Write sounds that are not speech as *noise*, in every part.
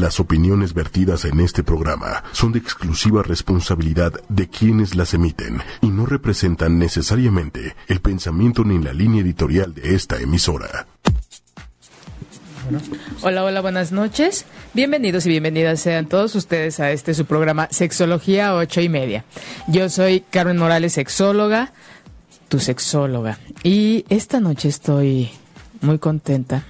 Las opiniones vertidas en este programa son de exclusiva responsabilidad de quienes las emiten y no representan necesariamente el pensamiento ni la línea editorial de esta emisora. Hola, hola, buenas noches. Bienvenidos y bienvenidas sean todos ustedes a este su programa Sexología ocho y media. Yo soy Carmen Morales, sexóloga, tu sexóloga. Y esta noche estoy muy contenta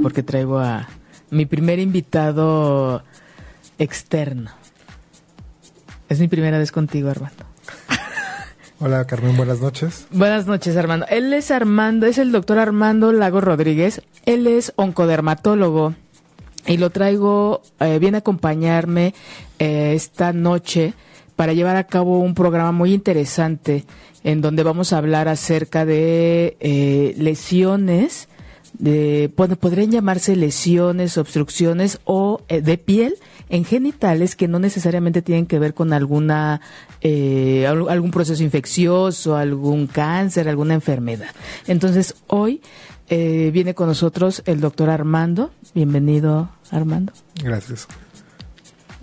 porque traigo a mi primer invitado externo. Es mi primera vez contigo, Armando. Hola Carmen, buenas noches. Buenas noches, Armando. Él es Armando, es el doctor Armando Lago Rodríguez. Él es oncodermatólogo y lo traigo, eh, viene a acompañarme eh, esta noche para llevar a cabo un programa muy interesante en donde vamos a hablar acerca de eh, lesiones, de, bueno, podrían llamarse lesiones, obstrucciones o de piel en genitales que no necesariamente tienen que ver con alguna eh, algún proceso infeccioso, algún cáncer, alguna enfermedad. Entonces hoy eh, viene con nosotros el doctor Armando. Bienvenido, Armando. Gracias.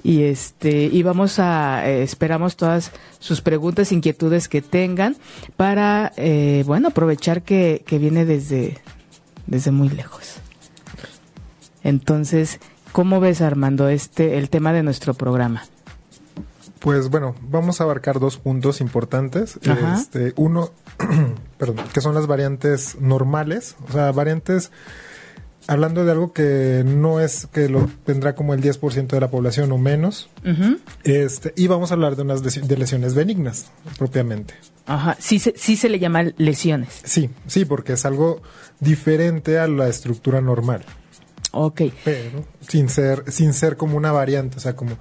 Y este y vamos a eh, esperamos todas sus preguntas, inquietudes que tengan para eh, bueno aprovechar que, que viene desde desde muy lejos. Entonces, ¿Cómo ves, Armando, este, el tema de nuestro programa? Pues bueno, vamos a abarcar dos puntos importantes. Este, uno, *clears throat* perdón, que son las variantes normales, o sea, variantes hablando de algo que no es que lo tendrá como el 10% de la población o menos. este, y vamos a hablar de unas de lesiones benignas, propiamente. Ajá, sí se, sí se le llama lesiones. Sí, sí, porque es algo diferente a la estructura normal. Ok. Pero sin ser, sin ser como una variante, o sea, como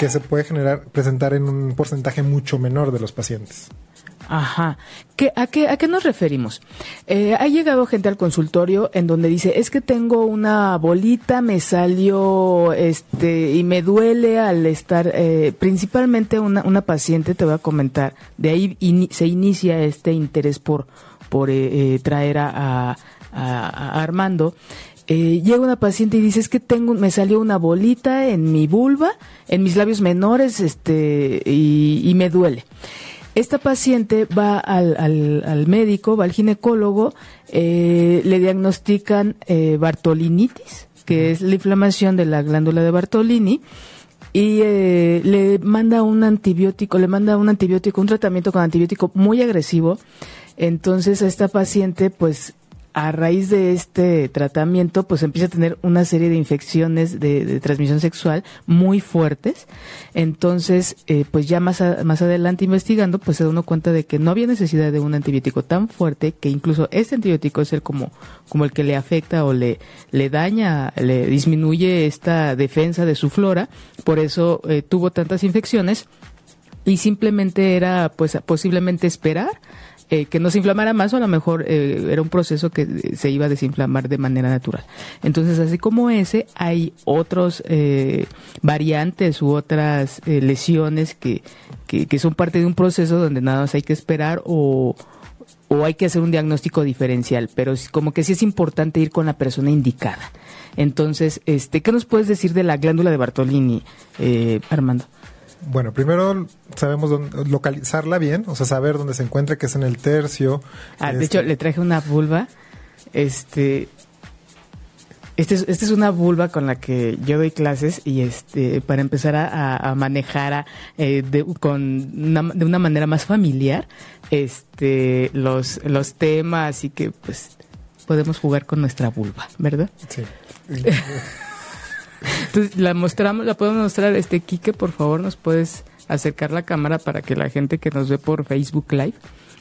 que se puede generar, presentar en un porcentaje mucho menor de los pacientes. Ajá. ¿Qué, a, qué, ¿A qué nos referimos? Eh, ha llegado gente al consultorio en donde dice, es que tengo una bolita, me salió, este, y me duele al estar, eh, principalmente una, una paciente, te voy a comentar, de ahí se inicia este interés por, por eh, traer a, a Armando eh, llega una paciente y dice es que tengo me salió una bolita en mi vulva en mis labios menores este y, me duele esta paciente va al, al, médico va al ginecólogo eh, le diagnostican eh, bartolinitis que es la inflamación de la glándula de Bartolini y le manda un antibiótico le manda un antibiótico un tratamiento con antibiótico muy agresivo. Entonces a esta paciente pues a raíz de este tratamiento, pues empieza a tener una serie de infecciones de, transmisión sexual muy fuertes. Entonces, eh, pues ya más, más adelante investigando, pues se da uno cuenta de que no había necesidad de un antibiótico tan fuerte que incluso este antibiótico es el como, como el que le afecta o le, le daña, le disminuye esta defensa de su flora. Por eso eh, tuvo tantas infecciones y simplemente era pues posiblemente esperar eh, que no se inflamara más o a lo mejor eh, era un proceso que se iba a desinflamar de manera natural. Entonces, así como ese, hay otros eh, variantes u otras lesiones que, que, son parte de un proceso donde nada más hay que esperar o, o hay que hacer un diagnóstico diferencial, pero como que sí es importante ir con la persona indicada. Entonces, este, ¿qué nos puedes decir de la glándula de Bartolini, Armando? Bueno, primero sabemos dónde, localizarla bien, o sea, saber dónde se encuentra, que es en el tercio. Ah, de hecho, este le traje una vulva. Este, este es, este es una vulva con la que yo doy clases y este para empezar a, manejar eh, de, con de una manera más familiar este los los temas y que pues podemos jugar con nuestra vulva, ¿verdad? Sí. *laughs* Entonces, la mostramos, la podemos mostrar, este Quique, por favor, nos puedes acercar la cámara para que la gente que nos ve por Facebook Live,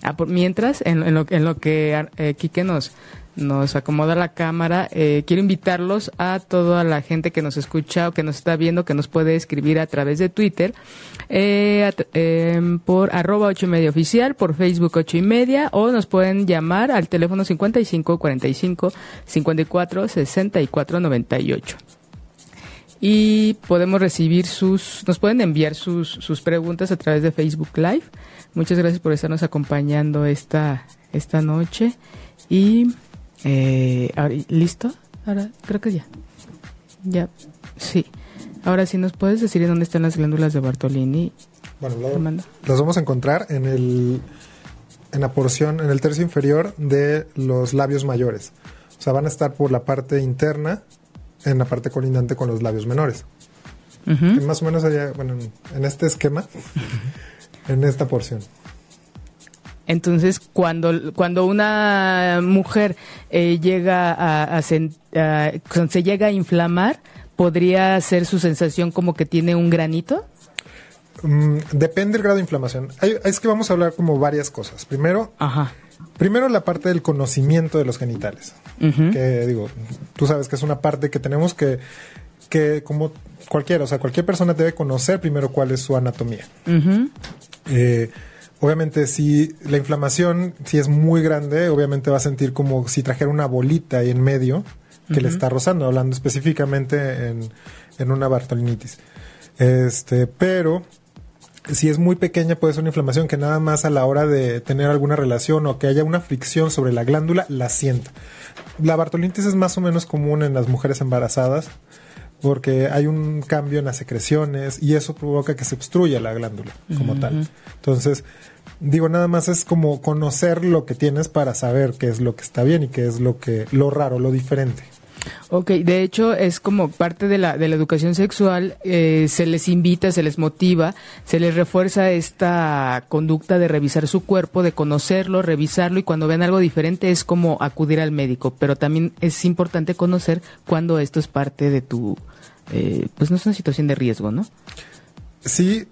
ah, por, mientras, en, en, lo, en lo que eh, Quique nos, nos acomoda la cámara. Eh, quiero invitarlos a toda la gente que nos escucha o que nos está viendo, que nos puede escribir a través de Twitter, eh, em, por arroba ocho y media oficial, por Facebook ocho y media, o nos pueden llamar al teléfono 55 45 54 64 98 y podemos recibir sus, nos pueden enviar sus, sus preguntas a través de Facebook Live. Muchas gracias por estarnos acompañando esta, esta noche y eh, ¿listo? Ahora creo que ya. Ya, sí. Ahora sí, ¿nos puedes decir en dónde están las glándulas de Bartolini? Bueno, las vamos a encontrar en el en la porción, en el tercio inferior de los labios mayores. O sea, van a estar por la parte interna, en la parte colindante con los labios menores. más o menos allá, bueno, en este esquema, en esta porción. Entonces, cuando, cuando una mujer eh, llega a, se llega a inflamar, ¿podría ser su sensación como que tiene un granito? Mm, depende del grado de inflamación. es que vamos a hablar como varias cosas. Primero, primero la parte del conocimiento de los genitales. Que digo, tú sabes que es una parte que tenemos que, que como cualquiera, o sea, cualquier persona debe conocer primero cuál es su anatomía. eh, Obviamente, si la inflamación, si es muy grande, obviamente va a sentir como si trajera una bolita ahí en medio que le está rozando, hablando específicamente en, en, una bartolinitis. Este, pero si es muy pequeña, puede ser una inflamación que nada más a la hora de tener alguna relación o que haya una fricción sobre la glándula, la sienta. La bartolinitis es más o menos común en las mujeres embarazadas porque hay un cambio en las secreciones y eso provoca que se obstruya la glándula como tal. Entonces, digo, nada más es como conocer lo que tienes para saber qué es lo que está bien y qué es lo que lo raro, lo diferente. Ok, de hecho es como parte de la, de la educación sexual, eh, se les invita, se les motiva, se les refuerza esta conducta de revisar su cuerpo, de conocerlo, revisarlo y cuando ven algo diferente es como acudir al médico, pero también es importante conocer cuando esto es parte de tu, eh, pues no es una situación de riesgo, ¿no? Sí,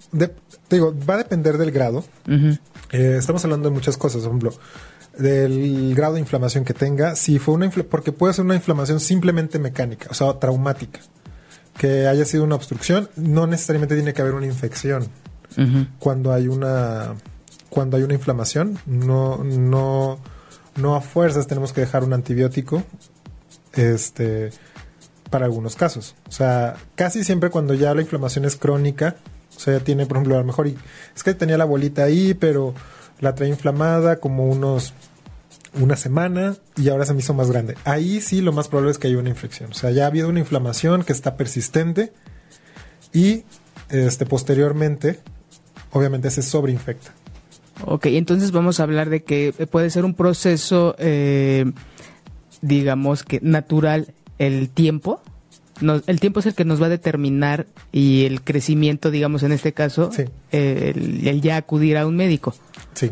digo, va a depender del grado. Eh, estamos hablando de muchas cosas, por ejemplo, del grado de inflamación que tenga. Si fue una porque puede ser una inflamación simplemente mecánica, o sea, traumática, que haya sido una obstrucción, no necesariamente tiene que haber una infección. Cuando hay una cuando hay una inflamación, no no no a fuerzas tenemos que dejar un antibiótico. Este para algunos casos. O sea, casi siempre cuando ya la inflamación es crónica, o sea, ya tiene, por ejemplo, a lo mejor, es que tenía la bolita ahí, pero la trae inflamada como unos una semana y ahora se me hizo más grande. Ahí sí lo más probable es que haya una infección. O sea, ya ha habido una inflamación que está persistente y este posteriormente obviamente se sobreinfecta. Ok, entonces vamos a hablar de que puede ser un proceso, eh, digamos que natural, el tiempo el tiempo es el que nos va a determinar y el crecimiento, digamos, en este caso, el, ya acudir a un médico. Sí.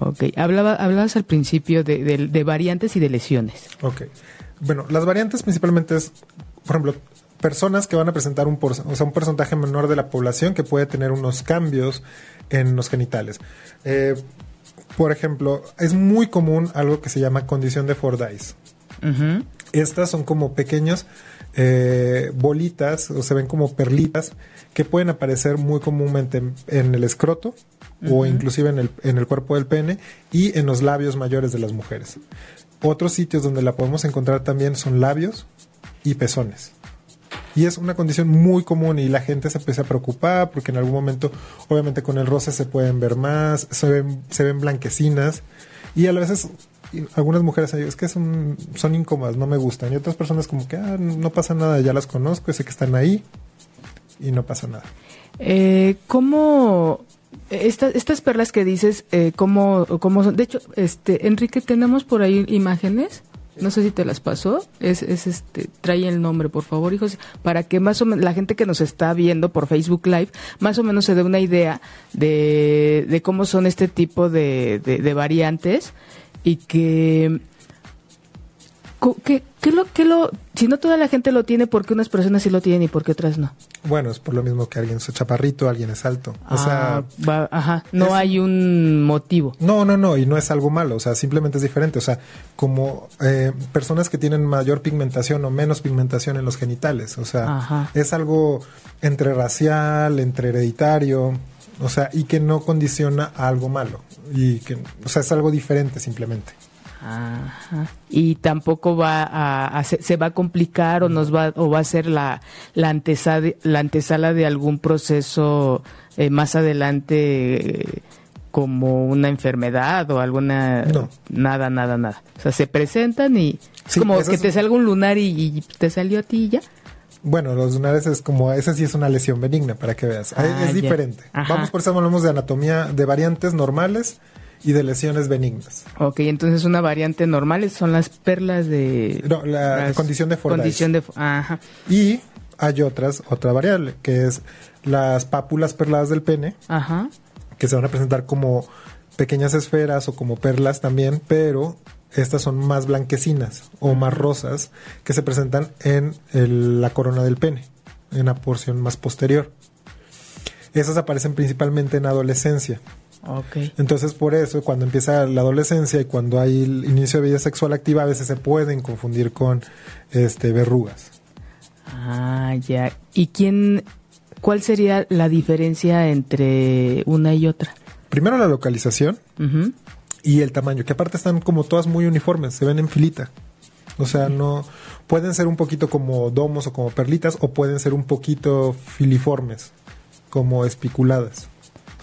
Ok, Hablaba, hablabas al principio de, variantes y de lesiones. Ok. Bueno, las variantes principalmente es, por ejemplo, personas que van a presentar un, o sea, un porcentaje menor de la población que puede tener unos cambios en los genitales. Eh, por ejemplo, es muy común algo que se llama condición de Fordyce. Estas son como pequeños eh, bolitas o se ven como perlitas que pueden aparecer muy comúnmente en, el escroto o inclusive en el, en el cuerpo del pene y en los labios mayores de las mujeres. Otros sitios donde la podemos encontrar también son labios y pezones. Y es una condición muy común y la gente se empieza a preocupar porque en algún momento, obviamente con el roce se pueden ver más, se ven, se ven blanquecinas y a veces algunas mujeres es que son, son incómodas, no me gustan. Y otras personas como que ah, no pasa nada, ya las conozco, sé que están ahí y no pasa nada. Eh, ¿Cómo estas perlas que dices, eh, cómo, cómo son? De hecho, este Enrique, tenemos por ahí imágenes. No sé si te las pasó. Es, es este, trae el nombre, por favor, hijos, para que más o menos la gente que nos está viendo por Facebook Live, más o menos se dé una idea de, de cómo son este tipo de, de variantes y que ¿Qué, qué lo, qué lo, si no toda la gente lo tiene, ¿por qué unas personas sí lo tienen y por qué otras no? Bueno, es por lo mismo que alguien es chaparrito, alguien es alto. O ah, sea, ajá, no hay un motivo. No, no, no, y no es algo malo, o sea, simplemente es diferente. O sea, como eh, personas que tienen mayor pigmentación o menos pigmentación en los genitales, o sea, es algo entre racial, entre hereditario, o sea, y que no condiciona a algo malo, y que, o sea, es algo diferente simplemente. Ajá. Y tampoco va a, se, va a complicar o nos va o va a ser la la antesala, la antesala de algún proceso eh, más adelante eh, como una enfermedad o alguna nada nada nada. O sea, se presentan y es como que te salga un lunar y, te salió a ti ya. Bueno, los lunares es como, esa sí es una lesión benigna, para que veas. Ah, es ya. diferente. Ajá. Vamos, por eso hablamos de anatomía de variantes normales y de lesiones benignas. Ok, entonces una variante normal son las perlas de... No, la condición de Fordyce. Condición de... Ajá. Y hay otras, otra variable, que es las pápulas perladas del pene, Ajá. que se van a presentar como pequeñas esferas o como perlas también, pero estas son más blanquecinas o más rosas que se presentan en el- la corona del pene, en la porción más posterior. Esas aparecen principalmente en adolescencia. Ok. Entonces, por eso, cuando empieza la adolescencia y cuando hay el inicio de vida sexual activa, a veces se pueden confundir con este verrugas. Ah, ya. ¿Y quién... ¿Cuál sería la diferencia entre una y otra? Primero la localización y el tamaño, que aparte están como todas muy uniformes, se ven en filita. O sea, no pueden ser un poquito como domos o como perlitas o pueden ser un poquito filiformes, como espiculadas.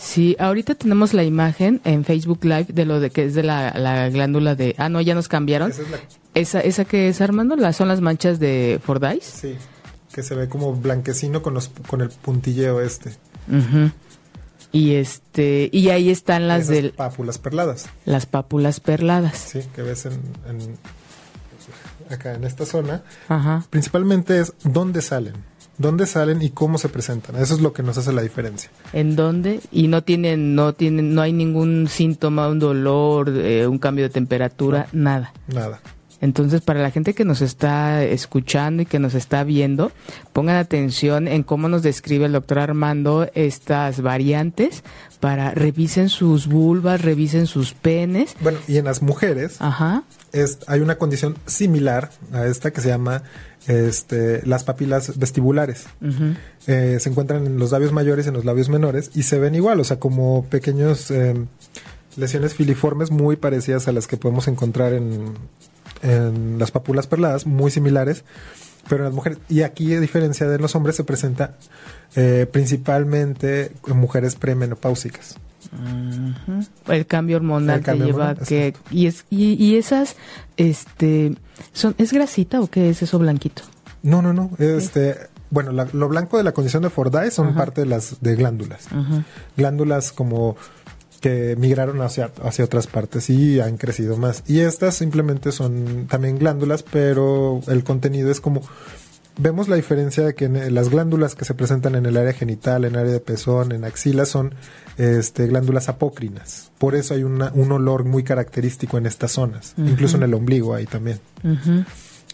Sí, ahorita tenemos la imagen en Facebook Live de lo de que es de la, la glándula de... Ah, no, ya nos cambiaron. Esa es la ¿Esa, esa que es, Armando? ¿Las, ¿Son las manchas de Fordyce? sí, que se ve como blanquecino con los con el puntilleo este. Y este y ahí están las Esas de pápulas perladas. las pápulas perladas. Sí, que ves en, en- acá en esta zona. Ajá. Principalmente es dónde salen, dónde salen y cómo se presentan. Eso es lo que nos hace la diferencia. ¿En dónde? Y no tienen no tienen no hay ningún síntoma, un dolor, eh, un cambio de temperatura, nada. Nada. Entonces, para la gente que nos está escuchando y que nos está viendo, pongan atención en cómo nos describe el doctor Armando estas variantes para revisen sus vulvas, revisen sus penes. Bueno, y en las mujeres Ajá. es, hay una condición similar a esta que se llama este, las papilas vestibulares. Eh, se encuentran en los labios mayores y en los labios menores y se ven igual, o sea, como pequeños eh, lesiones filiformes muy parecidas a las que podemos encontrar en, en las pápulas perladas, muy similares, pero en las mujeres. Y aquí, a diferencia de los hombres, se presenta eh, principalmente en mujeres premenopáusicas. El cambio hormonal El cambio que lleva hormonal, que exacto. y es y, y esas este son es grasita o qué es eso blanquito. No, no, no. Este, bueno, la- lo blanco de la condición de Fordyce son parte de las de glándulas. Glándulas como que migraron hacia, hacia otras partes y han crecido más. Y estas simplemente son también glándulas, pero el contenido es como... Vemos la diferencia de que en las glándulas que se presentan en el área genital, en área de pezón, en axilas, son este, glándulas apócrinas. Por eso hay una- un olor muy característico en estas zonas. Incluso en el ombligo hay también.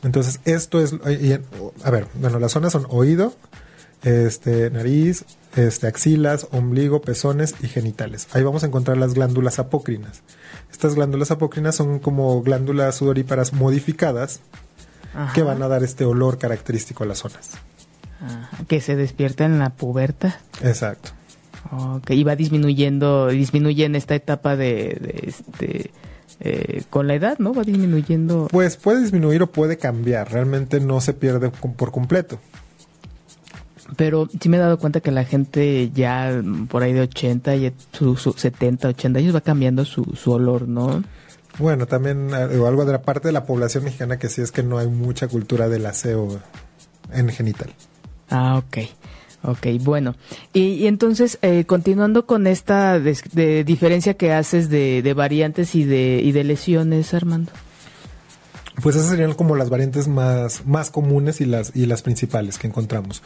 Entonces, esto es, y en- a ver, bueno, las zonas son oído, este, nariz, este, axilas, ombligo, pezones y genitales. Ahí vamos a encontrar las glándulas apócrinas. Estas glándulas apócrinas son como glándulas sudoríparas modificadas Ajá. que van a dar este olor característico a las zonas. Ajá. que se despierta en la puberta. Exacto. Ok, y va disminuyendo, disminuye en esta etapa de, de este eh, con la edad, ¿no? Va disminuyendo. Pues puede disminuir o puede cambiar. Realmente no se pierde por completo. Pero sí me he dado cuenta que la gente ya por ahí de 80, y su, su 70, 80 años va cambiando su, su olor, ¿no? Bueno, también eh, algo de la parte de la población mexicana que sí es que no hay mucha cultura del aseo en genital. Ah, ok. Ok, bueno. Y, y entonces, eh, continuando con esta de diferencia que haces de, de variantes y de, y de lesiones, Armando. Pues esas serían como las variantes más, más comunes y las, y las principales que encontramos.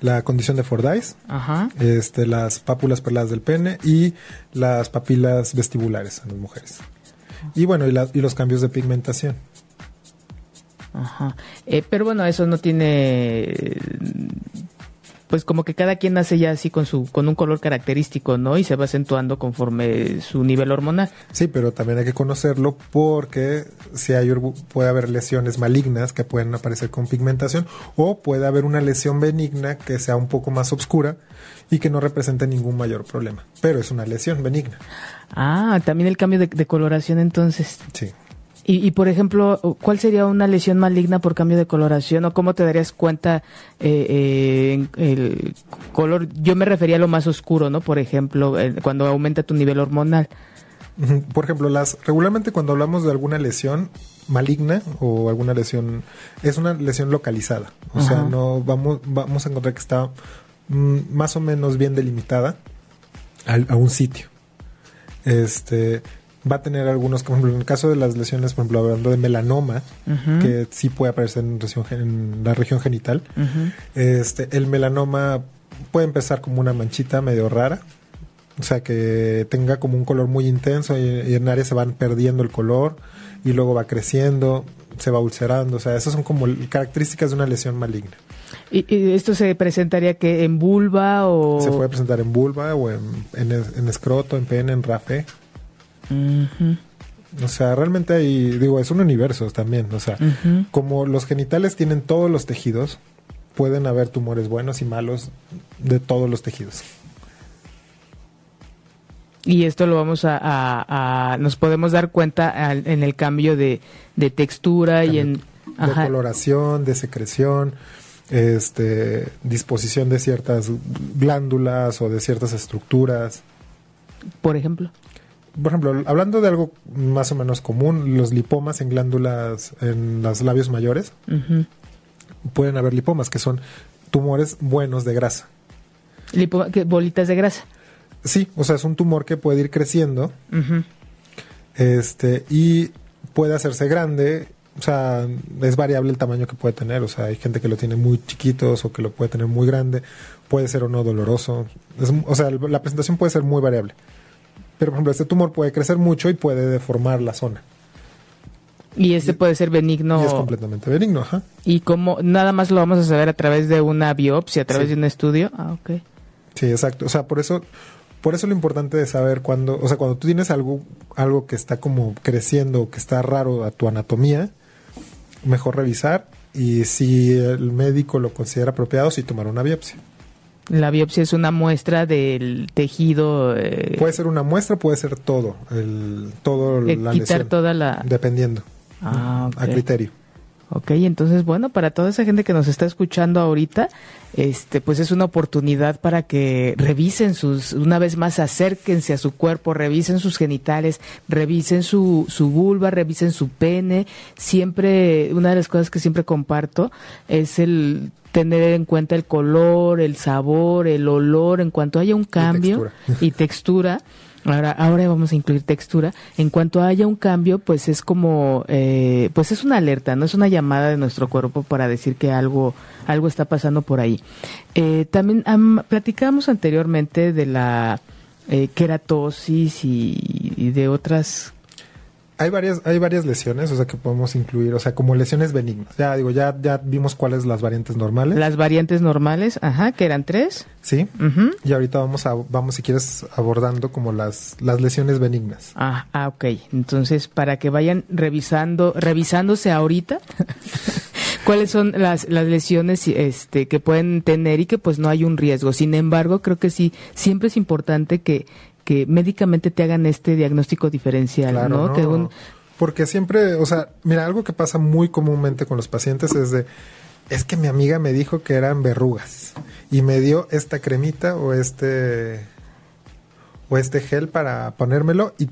La condición de Fordyce, Ajá. este, las pápulas perladas del pene y las papilas vestibulares en las mujeres. Y bueno, y, la- y los cambios de pigmentación. Ajá. Eh, pero bueno, eso no tiene. Pues como que cada quien nace ya así con su con un color característico, ¿no? Y se va acentuando conforme su nivel hormonal. Sí, pero también hay que conocerlo porque si hay, puede haber lesiones malignas que pueden aparecer con pigmentación o puede haber una lesión benigna que sea un poco más oscura y que no represente ningún mayor problema. Pero es una lesión benigna. Ah, también el cambio de, de coloración entonces. Sí. Y, y, por ejemplo, ¿cuál sería una lesión maligna por cambio de coloración o cómo te darías cuenta eh, eh, el color? Yo me refería a lo más oscuro, ¿no? Por ejemplo, eh, cuando aumenta tu nivel hormonal. Por ejemplo, las regularmente cuando hablamos de alguna lesión maligna o alguna lesión es una lesión localizada, o sea, no vamos vamos a encontrar que está mm, más o menos bien delimitada a un sitio. Este va a tener algunos, por ejemplo, en el caso de las lesiones, por ejemplo, hablando de melanoma, que sí puede aparecer en, en la región genital, este, el melanoma puede empezar como una manchita medio rara, o sea, que tenga como un color muy intenso y, en áreas se van perdiendo el color y luego va creciendo, se va ulcerando, o sea, esas son como características de una lesión maligna. ¿Y, esto se presentaría que en vulva o...? Se puede presentar en vulva o en, en, escroto, en pene, en rafe. O sea, realmente hay, digo, es un universo también. O sea, como los genitales tienen todos los tejidos, pueden haber tumores buenos y malos de todos los tejidos. Y esto lo vamos a, nos podemos dar cuenta en el cambio de, textura y en de coloración, de secreción, este, disposición de ciertas glándulas o de ciertas estructuras. Por ejemplo por ejemplo, hablando de algo más o menos común, los lipomas en glándulas en los labios mayores, pueden haber lipomas que son tumores buenos de grasa. bolitas de grasa. Sí, o sea, es un tumor que puede ir creciendo este, y puede hacerse grande. O sea, es variable el tamaño que puede tener. O sea, hay gente que lo tiene muy chiquitos o que lo puede tener muy grande. Puede ser o no doloroso. o sea, la presentación puede ser muy variable. Pero, por ejemplo, este tumor puede crecer mucho y puede deformar la zona. Y este puede ser benigno. Y es completamente benigno, ajá. Y como nada más lo vamos a saber a través de una biopsia, a través de un estudio. Ah, ok. Sí, exacto. O sea, por eso, por eso lo importante de saber cuando, o sea, cuando tú tienes algo, algo que está como creciendo, que está raro a tu anatomía, mejor revisar y si el médico lo considera apropiado, sí tomar una biopsia. La biopsia es una muestra del tejido. Eh, puede ser una muestra, puede ser todo, el, todo la quitar toda la. Dependiendo. Ah, A criterio. Ok, entonces bueno, para toda esa gente que nos está escuchando ahorita, este, pues es una oportunidad para que revisen sus, una vez más acérquense a su cuerpo, revisen sus genitales, revisen su, su vulva, revisen su pene. Siempre, una de las cosas que siempre comparto es el tener en cuenta el color, el sabor, el olor, en cuanto haya un cambio y textura. *laughs* ahora, ahora vamos a incluir textura. En cuanto haya un cambio, pues es como, eh, pues es una alerta, no es una llamada de nuestro cuerpo para decir que algo, algo está pasando por ahí. Eh, también platicamos anteriormente de la eh, queratosis y de otras hay varias, hay varias lesiones, o sea, que podemos incluir, o sea, como lesiones benignas. Ya digo, ya, ya vimos cuáles las variantes normales. Las variantes normales, ajá, que eran tres. Sí. Y ahorita vamos a, vamos si quieres abordando como las, las lesiones benignas. Ah, ah, ok. Entonces, para que vayan revisando, revisándose ahorita. *laughs* cuáles son las, las lesiones este, que pueden tener y que pues no hay un riesgo. Sin embargo, creo que sí, siempre es importante que, que médicamente te hagan este diagnóstico diferencial, ¿no? Porque siempre, o sea, mira, algo que pasa muy comúnmente con los pacientes es de, es que mi amiga me dijo que eran verrugas y me dio esta cremita o este o este gel para ponérmelo y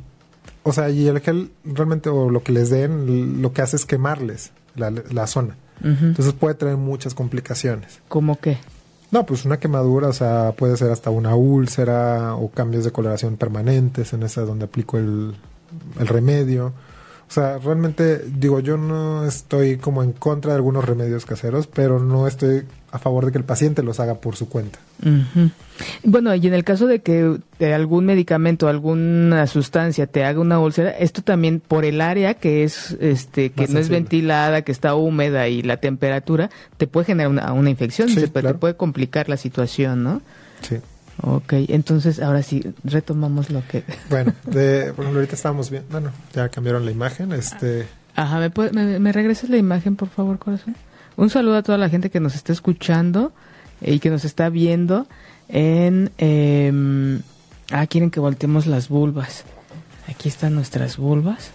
o sea, y el gel realmente o lo que les den lo que hace es quemarles la, zona. Entonces puede traer muchas complicaciones. ¿Cómo qué? No, pues una quemadura, o sea, puede ser hasta una úlcera o cambios de coloración permanentes en esa donde aplico el, el remedio. O sea, realmente digo, yo no estoy como en contra de algunos remedios caseros, pero no estoy a favor de que el paciente los haga por su cuenta. Bueno, y en el caso de que algún medicamento, alguna sustancia te haga una úlcera, esto también por el área que es, este, que no es ventilada, que está húmeda y la temperatura, te puede generar una, una infección, te puede complicar la situación, ¿no? Sí. Ok, entonces ahora sí, retomamos lo que... *laughs* Bueno, de, por ejemplo, ahorita estábamos viendo, bueno, ya cambiaron la imagen, este... Ajá, ¿me, me, me regresas la imagen, por favor, corazón? Un saludo a toda la gente que nos está escuchando y que nos está viendo en... Eh, ah, quieren que volteemos las vulvas. Aquí están nuestras vulvas.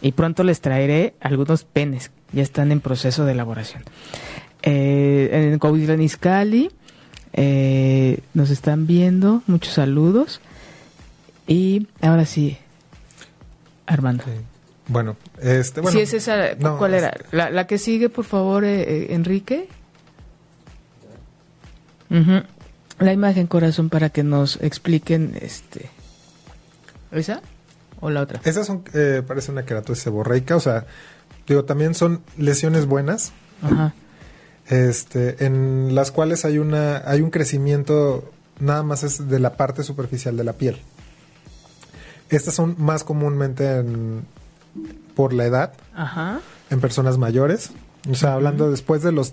Y pronto les traeré algunos penes. Ya están en proceso de elaboración. Eh, en Coahuila eh, nos están viendo, muchos saludos. Y ahora sí. Armando. Bueno, este, bueno. Si es esa, ¿cuál era? La, la, que sigue, por favor, eh, eh, Enrique. La imagen corazón para que nos expliquen, este, ¿esa o la otra? Esas son, eh, parece una queratosis seborreica, o sea, digo, también son lesiones buenas. Ajá. Este, en las cuales hay una, hay un crecimiento nada más es de la parte superficial de la piel. Estas son más comúnmente por la edad, en personas mayores. O sea, hablando después de los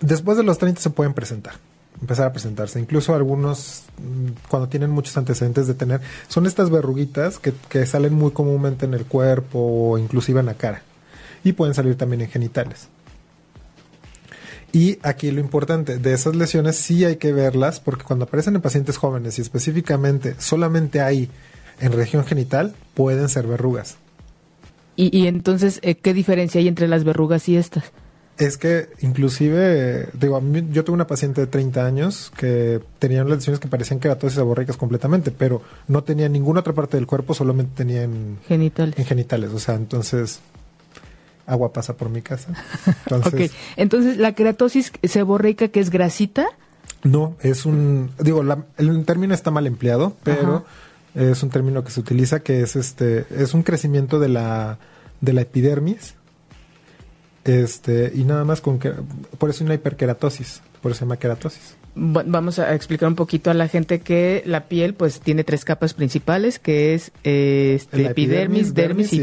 después de los 30 se pueden presentar, empezar a presentarse. Incluso algunos, mm, cuando tienen muchos antecedentes de tener, son estas verruguitas que, que salen muy comúnmente en el cuerpo o inclusive en la cara. Y pueden salir también en genitales. Y aquí lo importante, de esas lesiones sí hay que verlas porque cuando aparecen en pacientes jóvenes y específicamente solamente hay en región genital, pueden ser verrugas. Y, entonces, eh, ¿qué diferencia hay entre las verrugas y estas? Es que inclusive, digo, yo tuve una paciente de 30 años que tenía unas lesiones que parecían keratosis aborreicas completamente, pero no tenía ninguna otra parte del cuerpo, solamente tenía en genitales. En genitales, o sea, entonces agua pasa por mi casa. *laughs* Entonces, ok, entonces la queratosis seborreica que es grasita. No, es un, digo, el término está mal empleado, pero es un término que se utiliza que es este, es un crecimiento de la, de la epidermis, este, y nada más con que, por eso hay una hiperkeratosis, por eso se llama keratosis vamos a explicar un poquito a la gente que la piel pues tiene tres capas principales que es este, epidermis, dermis y,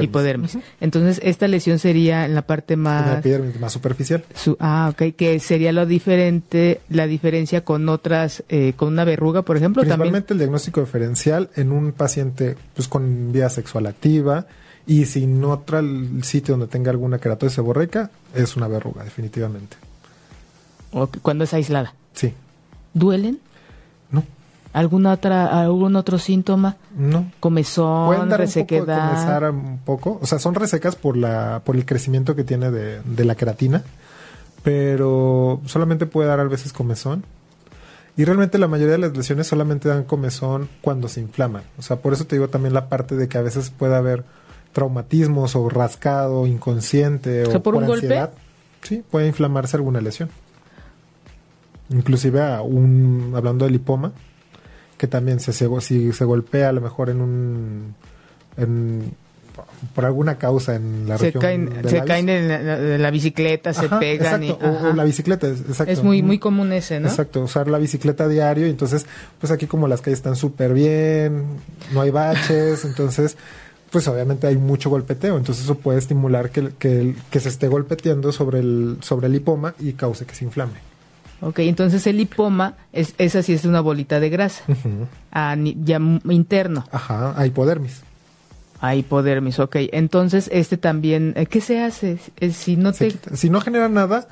hipodermis. Entonces esta lesión sería en la parte más más superficial. ah, ok, que sería lo diferente, la diferencia con otras, eh, con una verruga, por ejemplo. Principalmente el diagnóstico diferencial en un paciente pues con vida sexual activa y sin otro sitio donde tenga alguna queratosis seborreica es una verruga definitivamente cuando es aislada. Sí. ¿Duelen? No. ¿Alguna otra, ¿Algún otro síntoma? No. ¿Comezón, Pueden dar resequedad? Un poco, un poco. O sea, son resecas por, la, por el crecimiento que tiene de, de la queratina, pero solamente puede dar a veces comezón. Y realmente la mayoría de las lesiones solamente dan comezón cuando se inflaman. O sea, por eso te digo también la parte de que a veces puede haber traumatismos o rascado, inconsciente o, por, un golpe. Sí, puede inflamarse alguna lesión inclusive a un hablando de lipoma que también se, si se golpea a lo mejor en un en, por alguna causa en la se región caen, se caen de la, bicicleta se pegan o, la bicicleta exacto. Es muy muy común ese no exacto usar la bicicleta diario y entonces pues aquí como las calles están súper bien no hay baches *laughs* entonces pues obviamente hay mucho golpeteo, entonces eso puede estimular que, que, que se esté golpeteando sobre el, sobre el lipoma y cause que se inflame. Ok, entonces el lipoma, es, esa sí es una bolita de grasa, ya interno. Ajá, a hipodermis. A hipodermis, ok. Entonces este también, eh, ¿qué se hace? Eh, si no te... Si no genera nada,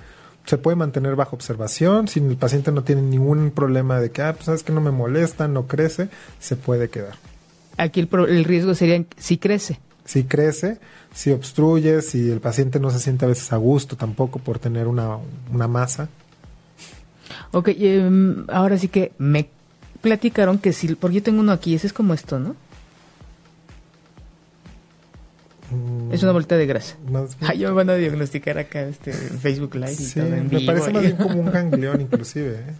se puede mantener bajo observación. Si el paciente no tiene ningún problema de que, ah, pues sabes que no me molesta, no crece, se puede quedar. Aquí el, el riesgo sería si crece. Si crece, si obstruye, si el paciente no se siente a veces a gusto tampoco por tener una, una masa. Ok, em, ahora sí que me platicaron que si, porque yo tengo uno aquí, ese es como esto, ¿no? Es una bolita de grasa. Ay, yo me van a diagnosticar acá este, en Facebook Live y todo en Me parece más bien como un ganglión inclusive, ¿eh?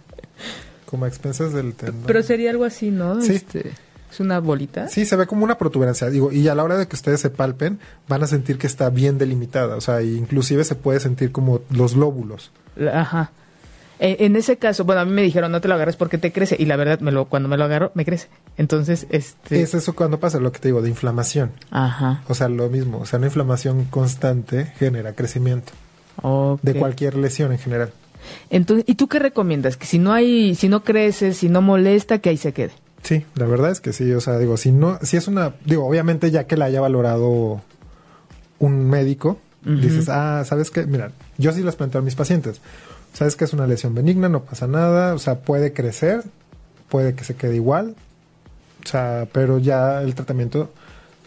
Como a expensas del tendón. Pero sería algo así, ¿no? Sí. Este, es una bolita. Sí, se ve como una protuberancia, digo, y a la hora de que ustedes se palpen, van a sentir que está bien delimitada, o sea, inclusive se puede sentir como los lóbulos. Ajá. Eh, en ese caso, bueno, a mí me dijeron no te lo agarres porque te crece y la verdad me lo, cuando me lo agarro me crece. Entonces, este... Es eso cuando pasa lo que te digo, de inflamación. Ajá. O sea, lo mismo, o sea, una inflamación constante genera crecimiento. De cualquier lesión en general. Entonces, ¿y tú qué recomiendas? Que si no hay, si no crece, si no molesta, que ahí se quede. Sí, la verdad es que sí, o sea, digo, si no, si es una, digo, obviamente ya que la haya valorado un médico, dices, ah, ¿sabes qué? Mira, yo sí las planteo a mis pacientes sabes que es una lesión benigna, no pasa nada, o sea, puede crecer, puede que se quede igual, o sea, pero ya el tratamiento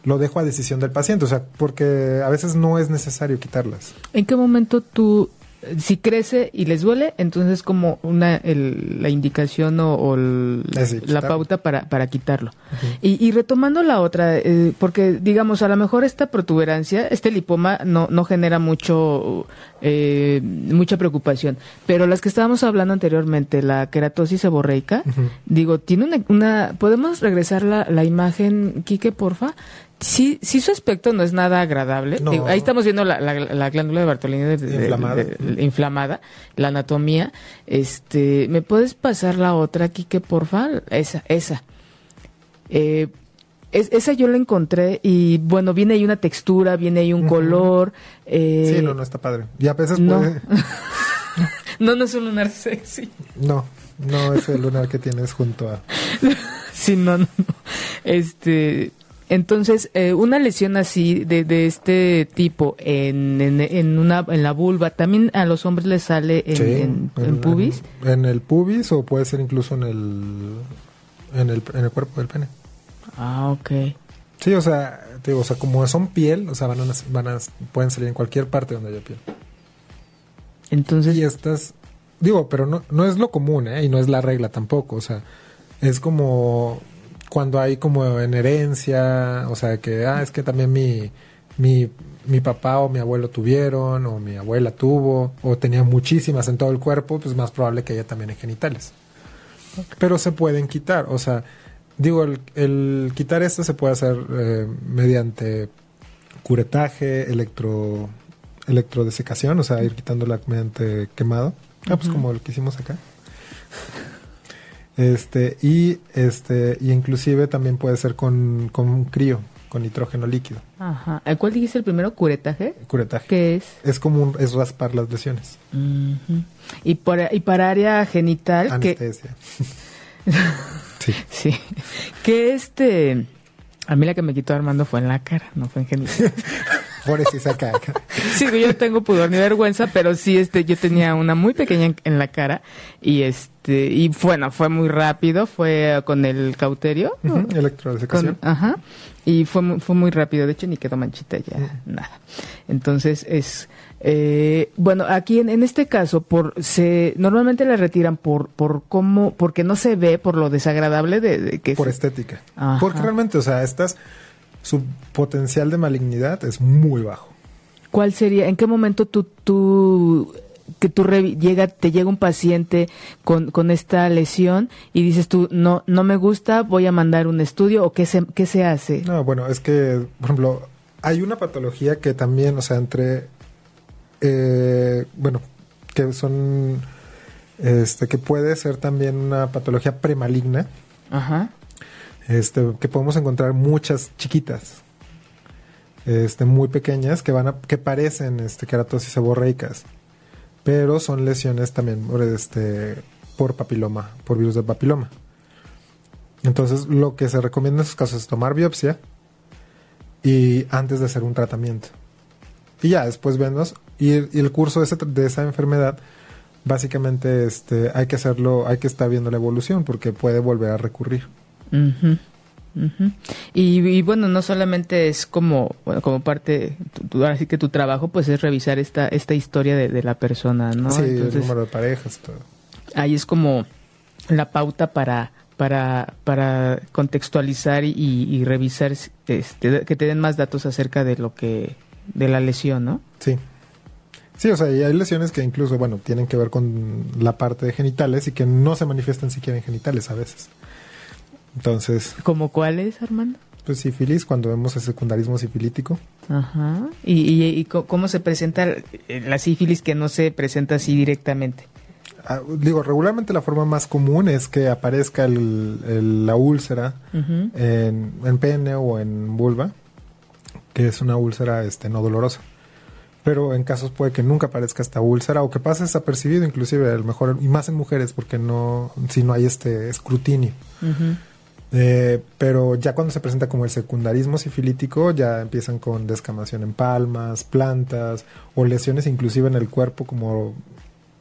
lo dejo a decisión del paciente, o sea, porque a veces no es necesario quitarlas. ¿En qué momento tú si crece y les duele, entonces como una la indicación o, la pauta para, para quitarlo. y, y, retomando la otra, eh, porque digamos, a lo mejor esta protuberancia, este lipoma no, no genera mucho eh, mucha preocupación, pero las que estábamos hablando anteriormente, la queratosis seborreica, digo, tiene una, una, ¿podemos regresar la, la imagen, Quique, porfa? Sí, sí su aspecto no es nada agradable. ahí estamos viendo la, la, glándula de Bartolini inflamada. la anatomía. Este, ¿me puedes pasar la otra aquí que porfa? Esa, esa. Eh, esa yo la encontré y bueno, viene ahí una textura, viene ahí un color. Eh, sí, no, no está padre. Y a veces no. puede... *laughs* no, no es un lunar sexy. No, no es el lunar que tienes junto a... *laughs* sí, no, no. Este, entonces, eh, una lesión así, de, de este tipo, en, en, una, en la vulva, ¿también a los hombres les sale en, en, pubis? En, el pubis o puede ser incluso en el, en el, en el cuerpo del pene. Ah, ok. Sí, o sea, digo, o sea, como son piel, o sea, van a, van a, pueden salir en cualquier parte donde haya piel. Entonces... Y estas, digo, pero no, no es lo común, ¿eh? Y no es la regla tampoco, o sea, es como cuando hay como en herencia, o sea, que, ah, es que también mi, mi, mi papá o mi abuelo tuvieron, o mi abuela tuvo, o tenía muchísimas en todo el cuerpo, pues más probable que haya también en genitales. Pero se pueden quitar, o sea, digo, el, el quitar esto se puede hacer eh, mediante curetaje, electro, electrodesecación, o sea, ir quitándola mediante quemado. Ah, pues como lo que hicimos acá. Este, y este, y inclusive también puede ser con, con crío, con nitrógeno líquido. Ajá. ¿Cuál dijiste el primero? ¿Curetaje? Curetaje. ¿Qué es? Es como es raspar las lesiones. ¿Y, para, y para área genital? Anestesia. *laughs* sí. sí. ¿Qué este? A mí la que me quitó Armando fue en la cara, no fue en genital. *laughs* Por eso saca. sí, yo tengo pudor ni vergüenza, pero sí, este, yo tenía una muy pequeña en, la cara y este, y bueno, fue muy rápido, fue con el cauterio. Uh -huh, ajá. Y fue, muy, fue muy rápido, de hecho ni quedó manchita ya, nada. Entonces es, eh, bueno, aquí en, en, este caso, por se normalmente la retiran por por cómo, porque no se ve, por lo desagradable de, que por estética, porque realmente, o sea, estas su potencial de malignidad es muy bajo. ¿Cuál sería? ¿En qué momento tú, tú que tú llega, te llega un paciente con, con esta lesión y dices tú, no, no me gusta, voy a mandar un estudio o qué se, qué se hace? No, bueno, es que, por ejemplo, hay una patología que también, o sea, entre, eh, bueno, que son, este, que puede ser también una patología premaligna. Ajá este, que podemos encontrar muchas chiquitas, este, muy pequeñas, que van a, que parecen este, keratosis seborreicas, pero son lesiones también por, este, papiloma, por virus del papiloma. Entonces, lo que se recomienda en esos casos es tomar biopsia y antes de hacer un tratamiento. Y ya, después vemos, y, el curso de, de, esa enfermedad, básicamente este, hay que hacerlo, hay que estar viendo la evolución porque puede volver a recurrir. Y, bueno, no solamente es como, bueno, como parte, ahora sí que tu trabajo, pues es revisar esta, esta historia de, la persona, ¿no? Sí, el número de parejas, todo. Ahí es como la pauta para, para, para contextualizar y, revisar, este, que te den más datos acerca de lo que, de la lesión, ¿no? Sí. Sí, o sea, y hay lesiones que incluso, bueno, tienen que ver con la parte de genitales y que no se manifiestan siquiera en genitales a veces. Entonces. ¿Como cuáles, Armando? Pues sífilis, cuando vemos el secundarismo sifilítico. Ajá. ¿Y, y, cómo se presenta la sífilis que no se presenta así directamente? Ah, digo, regularmente la forma más común es que aparezca el, la úlcera en, en, pene o en vulva, que es una úlcera este, no dolorosa. Pero en casos puede que nunca aparezca esta úlcera o que pase desapercibido, inclusive, a lo mejor, y más en mujeres, porque no, si no hay este escrutinio. Eh, pero ya cuando se presenta como el secundarismo sifilítico, ya empiezan con descamación en palmas, plantas o lesiones inclusive en el cuerpo como,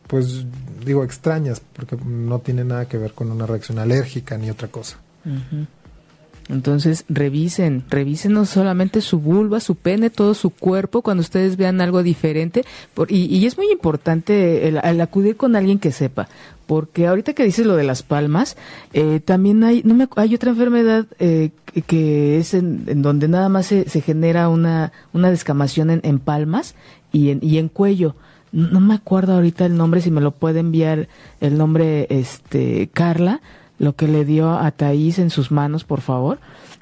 pues digo, extrañas, porque no tiene nada que ver con una reacción alérgica ni otra cosa. Entonces, revisen, revisen no solamente su vulva, su pene, todo su cuerpo cuando ustedes vean algo diferente. y, es muy importante el, acudir con alguien que sepa. Porque ahorita que dices lo de las palmas, eh, también hay, no me, hay otra enfermedad eh, que es en, donde nada más se, genera una, una descamación en, palmas y en, y en cuello. No, me acuerdo ahorita el nombre, si me lo puede enviar el nombre este Carla lo que le dio a Thaís en sus manos, por favor.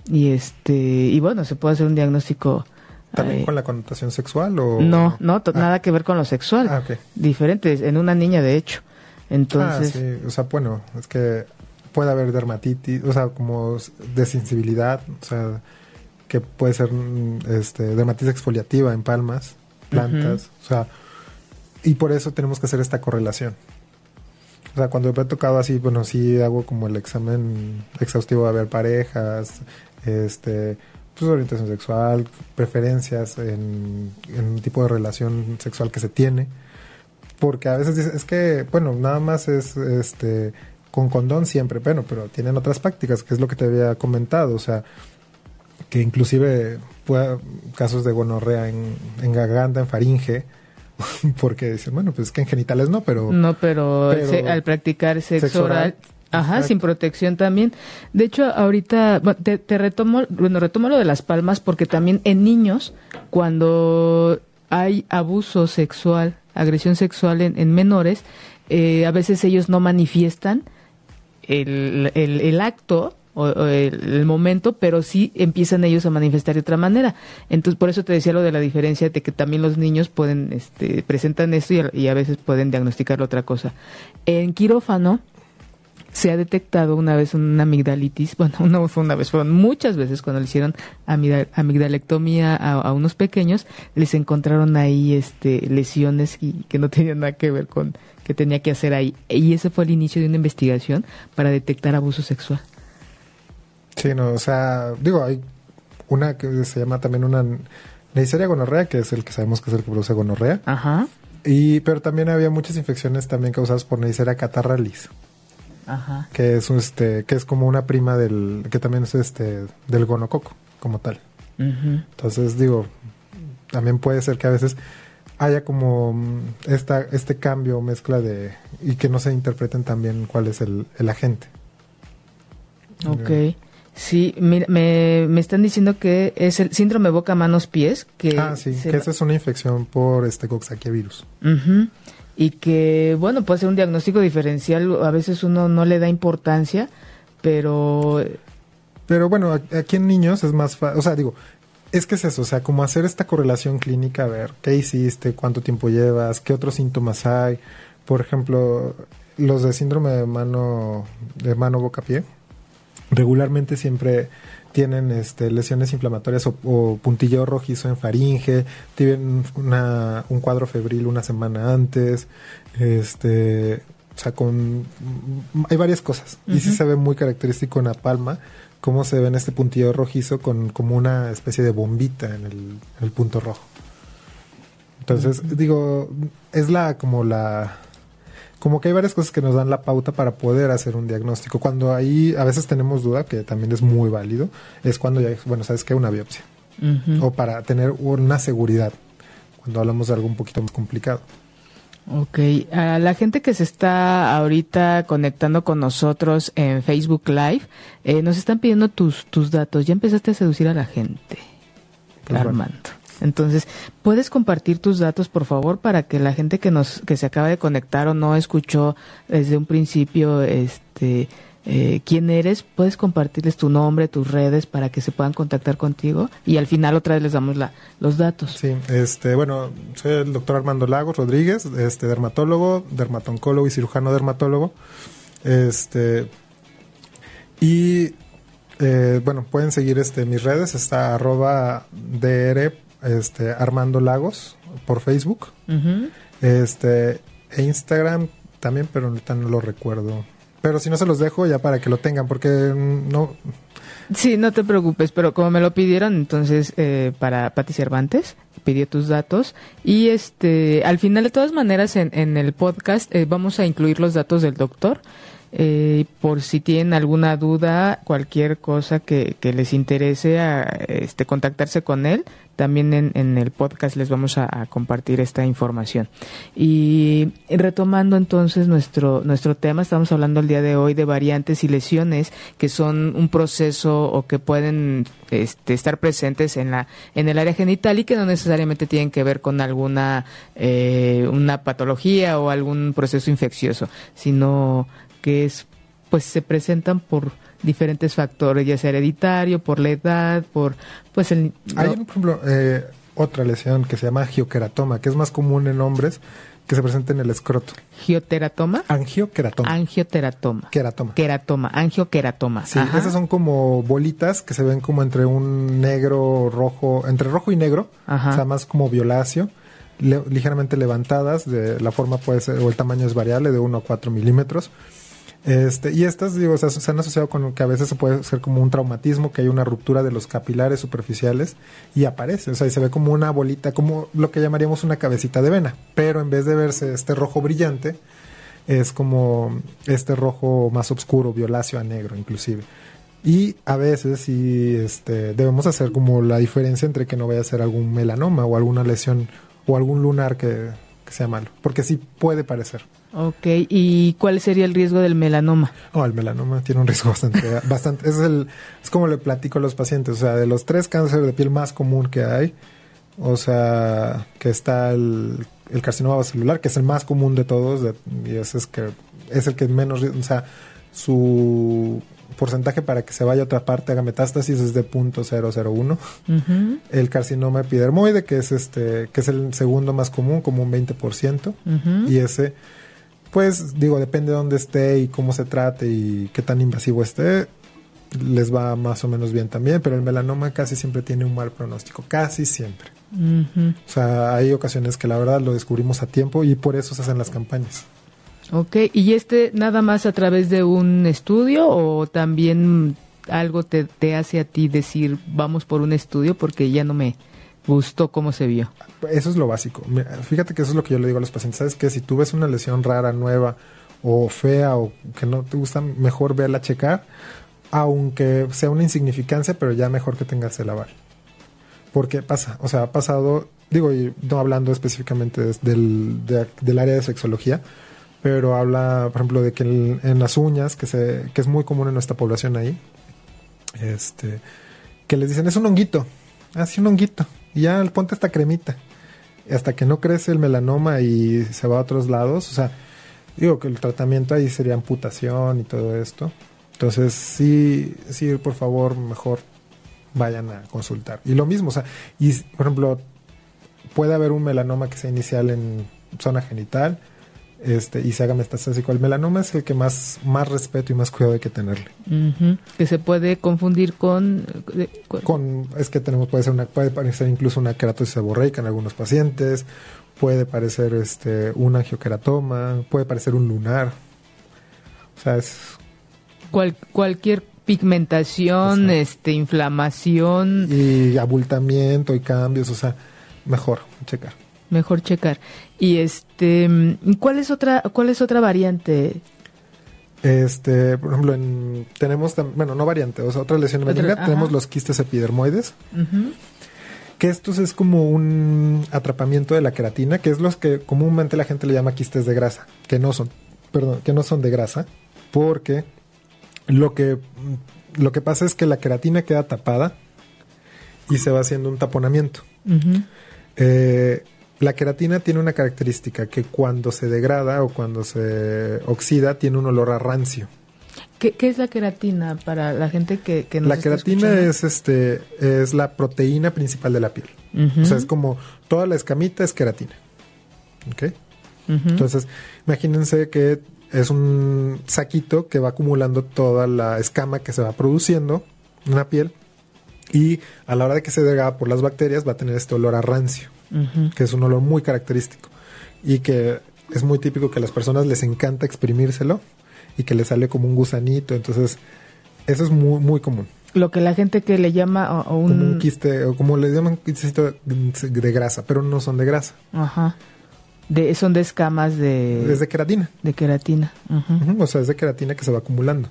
Y este y bueno, se puede hacer un diagnóstico ¿También eh, con la connotación sexual o...? No, no, ah. nada que ver con lo sexual. Ah, Diferente, en una niña de hecho. Entonces... Ah, sí, o sea, bueno, es que puede haber dermatitis, o sea, como de sensibilidad, o sea, que puede ser este, dermatitis exfoliativa en palmas, plantas, o sea, y por eso tenemos que hacer esta correlación. O sea, cuando me ha tocado así, bueno, sí hago como el examen exhaustivo de ver parejas, este, pues orientación sexual, preferencias en, en tipo de relación sexual que se tiene. Porque a veces es que, bueno, nada más es este con condón siempre, bueno, pero tienen otras prácticas, que es lo que te había comentado, o sea, que inclusive puede, casos de gonorrea en, en garganta, en faringe, *laughs* porque dicen, bueno, pues es que en genitales no, pero... No, pero, al practicar sexo, oral, Ajá, sin protección también. De hecho, ahorita te, retomo, bueno, retomo lo de las palmas porque también en niños, cuando hay abuso sexual, agresión sexual en, menores, eh, a veces ellos no manifiestan el, el, el acto o, el, momento, pero sí empiezan ellos a manifestar de otra manera. Entonces, por eso te decía lo de la diferencia de que también los niños pueden, este, presentan esto y a, a veces pueden diagnosticar otra cosa. En quirófano, se ha detectado una vez una amigdalitis, *laughs* bueno, no fue una vez, fueron muchas veces cuando le hicieron amigdalectomía a, unos pequeños, les encontraron ahí este lesiones y que no *laughs* tenían nada que ver con que tenía que hacer ahí. Y ese fue el inicio de una investigación para detectar abuso sexual. Sí, no, o sea, digo, hay una que se llama también una Neisseria gonorrea, que es el que sabemos que es el que produce gonorrea. Ajá. Y, pero también había muchas infecciones también causadas por Neisseria catarralis. Ajá. Que es este, que es como una prima del, que también es este, del gonococo, como tal. Entonces, digo, también puede ser que a veces haya como mm, esta, este cambio, mezcla de, y que no se interpreten también cuál es el, el agente. Ok. Sí, me, me, están diciendo que es el síndrome boca-manos-pies. Que ah, sí, que esa es una infección por este coxsackie virus. Y que, bueno, puede ser un diagnóstico diferencial, a veces uno no le da importancia, pero... Pero bueno, aquí en niños es más fácil, o sea, digo, es que es eso, o sea, como hacer esta correlación clínica, a ver, ¿qué hiciste? ¿Cuánto tiempo llevas? ¿Qué otros síntomas hay? Por ejemplo, los de síndrome de mano, de mano boca-pie, regularmente siempre tienen este, lesiones inflamatorias o, puntilleo rojizo en faringe, tienen una, un cuadro febril una semana antes, este, o sea, con, hay varias cosas. Y sí se ve muy característico en la palma, cómo se ve en este puntillo rojizo con como una especie de bombita en el, en el punto rojo. Entonces, digo, es la como la como que hay varias cosas que nos dan la pauta para poder hacer un diagnóstico. Cuando ahí a veces tenemos duda, que también es muy válido, es cuando ya, bueno, sabes que una biopsia. O para tener una seguridad, cuando hablamos de algo un poquito más complicado. Ok, a la gente que se está ahorita conectando con nosotros en Facebook Live, eh, nos están pidiendo tus, tus datos. Ya empezaste a seducir a la gente, pues Armando. Entonces, ¿puedes compartir tus datos, por favor, para que la gente que nos que se acaba de conectar o no escuchó desde un principio este eh, quién eres, puedes compartirles tu nombre, tus redes para que se puedan contactar contigo y al final otra vez les damos la, los datos. Sí, este, bueno, soy el doctor Armando Lagos Rodríguez, este dermatólogo, dermatoncólogo y cirujano dermatólogo. Este y eh, bueno, pueden seguir este mis redes, está arroba dr este, Armando Lagos por Facebook. Este, e Instagram también, pero ahorita no lo recuerdo. Pero si no se los dejo ya para que lo tengan, porque no. Sí, no te preocupes, pero como me lo pidieron, entonces eh, para Pati Cervantes pidió tus datos y este al final de todas maneras en, en el podcast eh, vamos a incluir los datos del doctor Eh, por si tienen alguna duda, cualquier cosa que, les interese, este, contactarse con él, también en, en el podcast les vamos a, a, compartir esta información. Y retomando entonces nuestro, nuestro tema, estamos hablando el día de hoy de variantes y lesiones que son un proceso o que pueden este, estar presentes en, la, en el área genital y que no necesariamente tienen que ver con alguna eh, una patología o algún proceso infeccioso, sino que es pues se presentan por diferentes factores, ya sea hereditario, por la edad, por pues el... Hay, por ejemplo, eh, otra lesión que se llama angioqueratoma, que es más común en hombres que se presenta en el escroto. ¿Gioteratoma? Angioqueratoma. Angioteratoma. Queratoma. Queratoma, angioqueratoma. Sí, Ajá. esas son como bolitas que se ven como entre un negro, rojo, entre rojo y negro, Ajá. o sea, más como violáceo, le, ligeramente levantadas, de la forma puede ser, o el tamaño es variable, de 1 a 4 milímetros. Este, y estas, digo, se, han asociado con que a veces se puede ser como un traumatismo, que hay una ruptura de los capilares superficiales y aparece, o sea, y se ve como una bolita, como lo que llamaríamos una cabecita de vena, pero en vez de verse este rojo brillante, es como este rojo más oscuro, violáceo a negro inclusive. Y a veces sí este, debemos hacer como la diferencia entre que no vaya a ser algún melanoma o alguna lesión o algún lunar que, que sea malo, porque sí puede parecer. Ok, ¿y cuál sería el riesgo del melanoma? Oh, el melanoma tiene un riesgo *laughs* bastante, bastante, es el, es como le platico a los pacientes, o sea, de los tres cánceres de piel más común que hay, o sea, que está el, el carcinoma celular, que es el más común de todos, de, y ese es que es el que menos, o sea, su porcentaje para que se vaya a otra parte, haga metástasis es de 0.001. Uh -huh. El carcinoma epidermoide, que es este, que es el segundo más común, como un 20%, uh -huh. y ese pues digo, depende de dónde esté y cómo se trate y qué tan invasivo esté, les va más o menos bien también, pero el melanoma casi siempre tiene un mal pronóstico, casi siempre. Uh -huh. O sea, hay ocasiones que la verdad lo descubrimos a tiempo y por eso se hacen las campañas. Ok, ¿y este nada más a través de un estudio o también algo te, te hace a ti decir vamos por un estudio porque ya no me gustó cómo se vio? Eso es lo básico. Fíjate que eso es lo que yo le digo a los pacientes. Sabes que si tú ves una lesión rara, nueva o fea o que no te gusta, mejor verla checar, aunque sea una insignificancia, pero ya mejor que tengas el aval. Porque pasa, o sea, ha pasado, digo, y no hablando específicamente del, de, del área de sexología, pero habla, por ejemplo, de que en, en las uñas, que, se, que es muy común en nuestra población ahí, este, que les dicen, es un honguito, así un honguito, y ya ponte esta cremita. Hasta que no crece el melanoma y se va a otros lados, o sea, digo que el tratamiento ahí sería amputación y todo esto. Entonces, sí, sí, por favor, mejor vayan a consultar. Y lo mismo, o sea, y por ejemplo, puede haber un melanoma que sea inicial en zona genital, este, y se haga metastásico. El melanoma es el que más, más respeto y más cuidado hay que tenerle. Uh -huh. Que se puede confundir con, con, con... es que tenemos, puede ser una, puede parecer incluso una queratosis seborreica en algunos pacientes, puede parecer este, un angioqueratoma, puede parecer un lunar. O sea, es... Cual, cualquier pigmentación, este, inflamación. Y abultamiento y cambios, o sea, mejor checar mejor checar. Y este, ¿cuál es otra, cuál es otra variante? Este, por ejemplo, en, tenemos, bueno, no variante, o sea, otra lesión benigna, tenemos los quistes epidermoides. Uh -huh. Que estos es como un atrapamiento de la queratina, que es los que comúnmente la gente le llama quistes de grasa, que no son, perdón, que no son de grasa, porque lo que, lo que pasa es que la queratina queda tapada y se va haciendo un taponamiento. Uh -huh. eh, la queratina tiene una característica que cuando se degrada o cuando se oxida tiene un olor a rancio. ¿Qué, qué es la queratina para la gente que, que nos La queratina es este es la proteína principal de la piel. Uh -huh. O sea, es como toda la escamita es queratina. ¿Ok? Uh -huh. Entonces, imagínense que es un saquito que va acumulando toda la escama que se va produciendo en la piel y a la hora de que se degrada por las bacterias va a tener este olor a rancio. Uh -huh. que es un olor muy característico y que es muy típico que a las personas les encanta exprimírselo y que le sale como un gusanito, entonces eso es muy muy común. Lo que la gente que le llama o, un... Como un quiste, o como le llaman quistecito de grasa, pero no son de grasa. Ajá. De, son de escamas de... Es de queratina. De queratina. o sea, es de queratina que se va acumulando.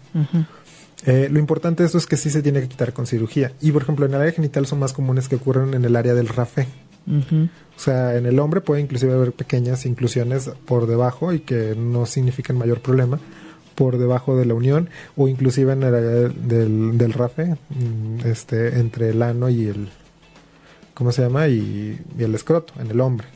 Eh, lo importante de eso es que sí se tiene que quitar con cirugía. Y por ejemplo, en el área genital son más comunes que ocurren en el área del O sea, en el hombre puede inclusive haber pequeñas inclusiones por debajo y que no significan mayor problema por debajo de la unión o inclusive en el del, del rafe, mm, este, entre el ano y el, ¿cómo se llama? Y, el escroto, en el hombre.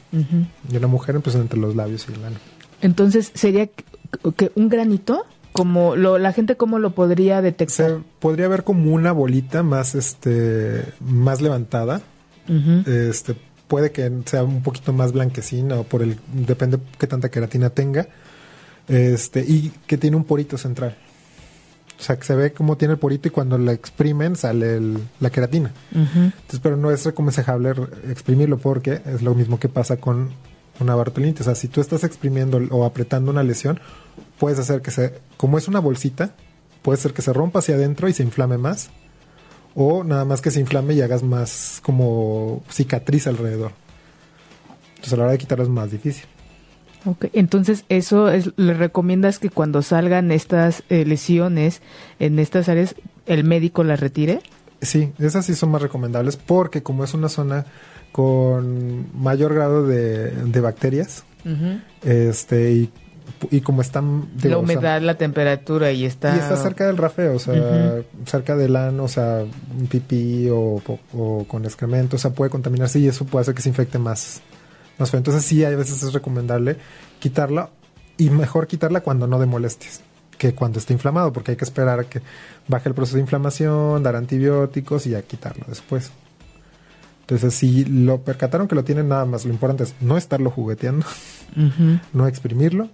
Y una mujer, pues entre los labios y el ano. Entonces, ¿sería que un granito? como lo, la gente cómo lo podría detectar Se podría ver como una bolita más este más levantada este puede que sea un poquito más blanquecina o por el depende qué tanta queratina tenga este y que tiene un porito central. O sea que se ve como tiene el porito y cuando la exprimen sale la queratina. Entonces pero no es recomendable exprimirlo porque es lo mismo que pasa con una bartolinitis o sea si tú estás exprimiendo o apretando una lesión puedes hacer que se, como es una bolsita, puede ser que se rompa hacia adentro y se inflame más. O nada más que se inflame y hagas más como cicatriz alrededor. Entonces a la hora de quitarlo es más difícil. Ok, entonces eso es, le recomiendas que cuando salgan estas eh, lesiones en estas áreas, el médico las retire? Sí, esas sí son más recomendables porque como es una zona con mayor grado de, bacterias, este, y y como están la humedad, la temperatura y está y está cerca del rafeo, o sea, cerca del ano, o sea, un pipí o, con excremento, o sea, puede contaminarse y eso puede hacer que se infecte más más feo. Entonces sí, a veces es recomendable quitarla y mejor quitarla cuando no de molestias que cuando esté inflamado, porque hay que esperar a que baje el proceso de inflamación, dar antibióticos y ya quitarlo después. Entonces, si lo percataron que lo tienen nada más, lo importante es no estarlo jugueteando, no exprimirlo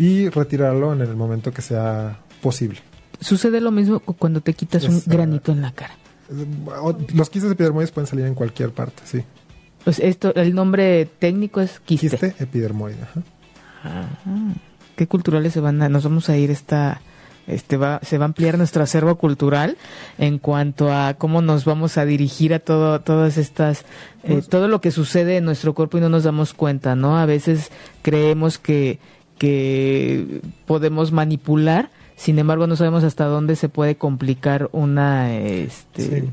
y retirarlo en el momento que sea posible. Sucede lo mismo cuando te quitas un granito en la cara. Los quistes epidermoides pueden salir en cualquier parte, sí. Pues esto, el nombre técnico es quiste. Quiste epidermoide. Qué culturales se van a, nos vamos a ir esta, este va, se va a ampliar nuestro acervo cultural en cuanto a cómo nos vamos a dirigir a todo, todas estas, eh, pues todo lo que sucede en nuestro cuerpo y no nos damos cuenta, ¿no? A veces creemos que que podemos manipular, sin embargo no sabemos hasta dónde se puede complicar una, este,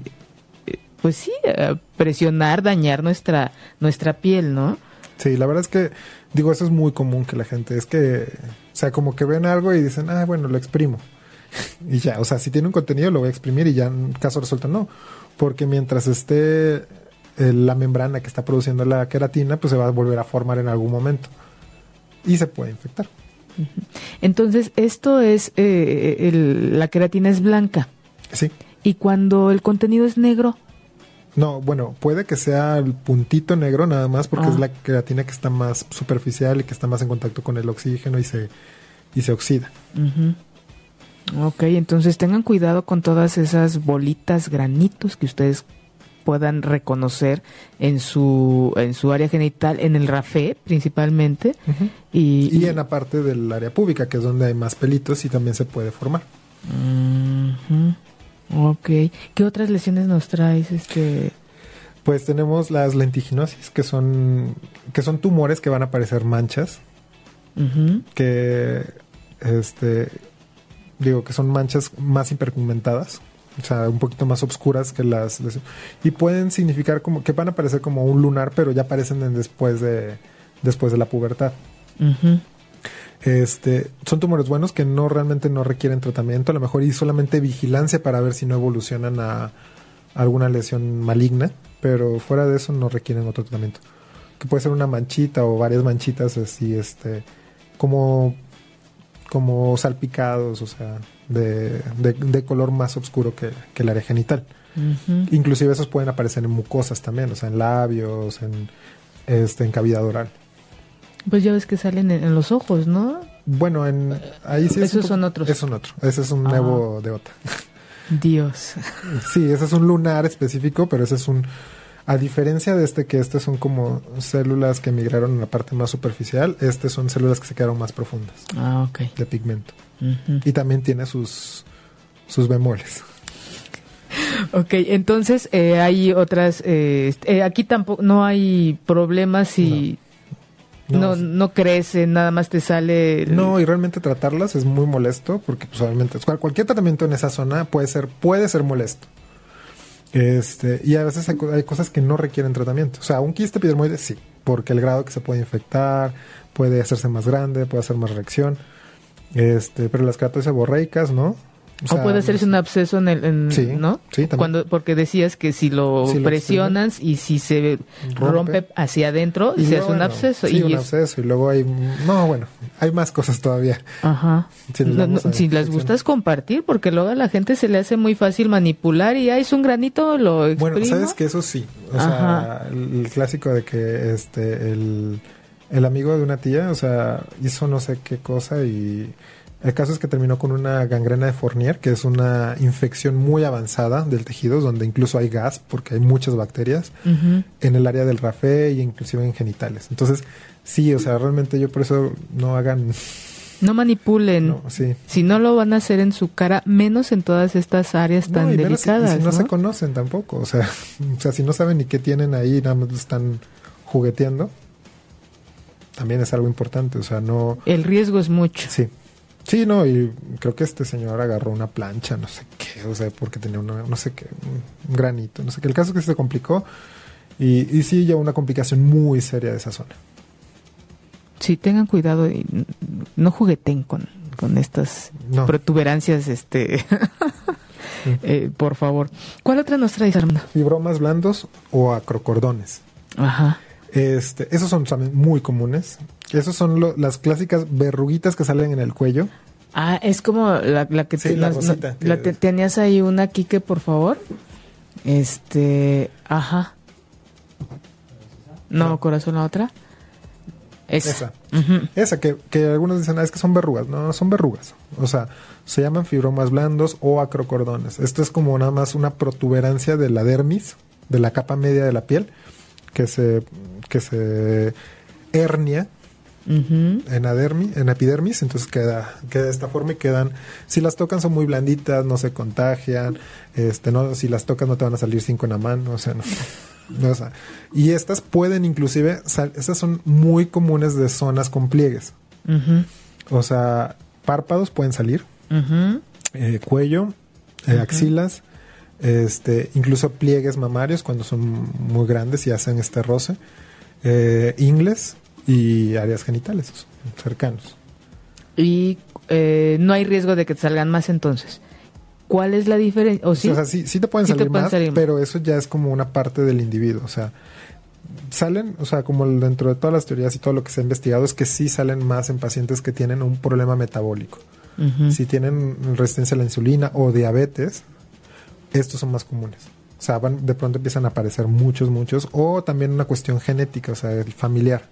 pues sí, eh, presionar, dañar nuestra, nuestra piel, ¿no? Sí, la verdad es que, digo, eso es muy común que la gente, es que, o sea, como que ven algo y dicen, ah, bueno, lo exprimo. *laughs* y ya, o sea, si tiene un contenido lo voy a exprimir y ya en caso resulta no. Porque mientras esté eh, la membrana que está produciendo la queratina, pues se va a volver a formar en algún momento y se puede infectar. Entonces, esto es, eh, la queratina es blanca. Sí. ¿Y cuando el contenido es negro? No, bueno, puede que sea el puntito negro nada más porque es ah. la queratina que está más superficial y que está más en contacto con el oxígeno y se, y se oxida. Ok, entonces tengan cuidado con todas esas bolitas, granitos que ustedes puedan reconocer en su en su área genital, en el rafé principalmente. y, en la parte del área pública, que es donde hay más pelitos y también se puede formar. Ok. ¿Qué otras lesiones nos traes? este Pues tenemos las lentiginosis, que son, que son tumores que van a aparecer manchas, que este digo que son manchas más hiperpigmentadas o sea, un poquito más oscuras que las, y pueden significar como que van a parecer como un lunar, pero ya aparecen después de después de la pubertad. Este, son tumores buenos que no realmente no requieren tratamiento, a lo mejor y solamente vigilancia para ver si no evolucionan a, alguna lesión maligna, pero fuera de eso no requieren otro tratamiento. Que puede ser una manchita o varias manchitas así, este, como como salpicados, o sea, de, de, color más oscuro que, el área genital. Inclusive esos pueden aparecer en mucosas también, o sea, en labios, en, este, en cavidad oral. Pues ya ves que salen en, los ojos, ¿no? Bueno, en, ahí sí. Esos son otros. Esos son otros. Ese es un ah. nuevo de otra. Dios. *laughs* Sí, ese es un lunar específico, pero ese es un a diferencia de este, que estas son como células que migraron en la parte más superficial, estas son células que se quedaron más profundas. Ah, ok. De pigmento. Y también tiene sus, sus bemoles. Ok, entonces eh, hay otras. Eh, eh, aquí tampoco no hay problemas si No, no, crece, nada más te sale. No, y realmente tratarlas es muy molesto porque pues cualquier tratamiento en esa zona puede ser puede ser molesto. Este, y a veces hay, hay cosas que no requieren tratamiento. O sea, un quiste epidermoide sí, porque el grado que se puede infectar puede hacerse más grande, puede hacer más reacción. Este, pero las keratosis seborreicas, ¿no? O, puede hacerse un absceso en el, sí, ¿no? Sí, también. Cuando, porque decías que si lo presionas y si se rompe, hacia adentro, se hace un absceso. Sí, y un absceso. Y luego hay, no, bueno, hay más cosas todavía. Ajá. Si, les gustas compartir, porque luego a la gente se le hace muy fácil manipular y hay es un granito, lo exprimo. Bueno, sabes que eso sí. O sea, el, clásico de que este, el, el amigo de una tía, o sea, hizo no sé qué cosa y el caso es que terminó con una gangrena de Fournier, que es una infección muy avanzada del tejido, donde incluso hay gas, porque hay muchas bacterias, en el área del rafé y inclusive en genitales. Entonces, sí, o sea, realmente yo por eso no hagan... No manipulen. Si no lo van a hacer en su cara, menos en todas estas áreas tan delicadas. Si, no, se conocen tampoco. O sea, *laughs* o sea, si no saben ni qué tienen ahí, nada más están jugueteando, también es algo importante. O sea, no. El riesgo es mucho. Sí. Sí, no, y creo que este señor agarró una plancha, no sé qué, o sea, porque tenía una, no sé qué, un granito, no sé qué. El caso es que se complicó y, y sí lleva una complicación muy seria de esa zona. Sí, tengan cuidado y no jugueten con, con estas protuberancias, este, *laughs* eh, por favor. ¿Cuál otra nos traes, Armando? Fibromas blandos o acrocordones. Ajá. Este, esos son también muy comunes. Esos son las clásicas verruguitas que salen en el cuello. Ah, es como la, que, tenías ahí una, Kike, por favor. Este, ajá. No, corazón, la otra. Esa. Esa, que, que, algunos dicen, ah, es que son verrugas. No, son verrugas. O sea, se llaman fibromas blandos o acrocordones. Esto es como nada más una protuberancia de la dermis, de la capa media de la piel, que se, que se hernia en, adermi, en epidermis, entonces queda, queda de esta forma y quedan, si las tocan son muy blanditas, no se contagian, este, no, si las tocas no te van a salir cinco en la mano, o sea, no. *laughs* y estas pueden inclusive, estas son muy comunes de zonas con pliegues. O sea, párpados pueden salir, eh, cuello, eh, axilas, este, incluso pliegues mamarios cuando son muy grandes y hacen este roce, eh, ingles, y áreas genitales cercanos. Y eh, no hay riesgo de que te salgan más entonces. ¿Cuál es la diferencia? ¿O, sí? sea, sí, sí te pueden, salir, más, pero eso ya es como una parte del individuo. O sea, salen, o sea, como dentro de todas las teorías y todo lo que se ha investigado, es que sí salen más en pacientes que tienen un problema metabólico. Si tienen resistencia a la insulina o diabetes, estos son más comunes. O sea, van, de pronto empiezan a aparecer muchos, muchos, o también una cuestión genética, o sea, el familiar.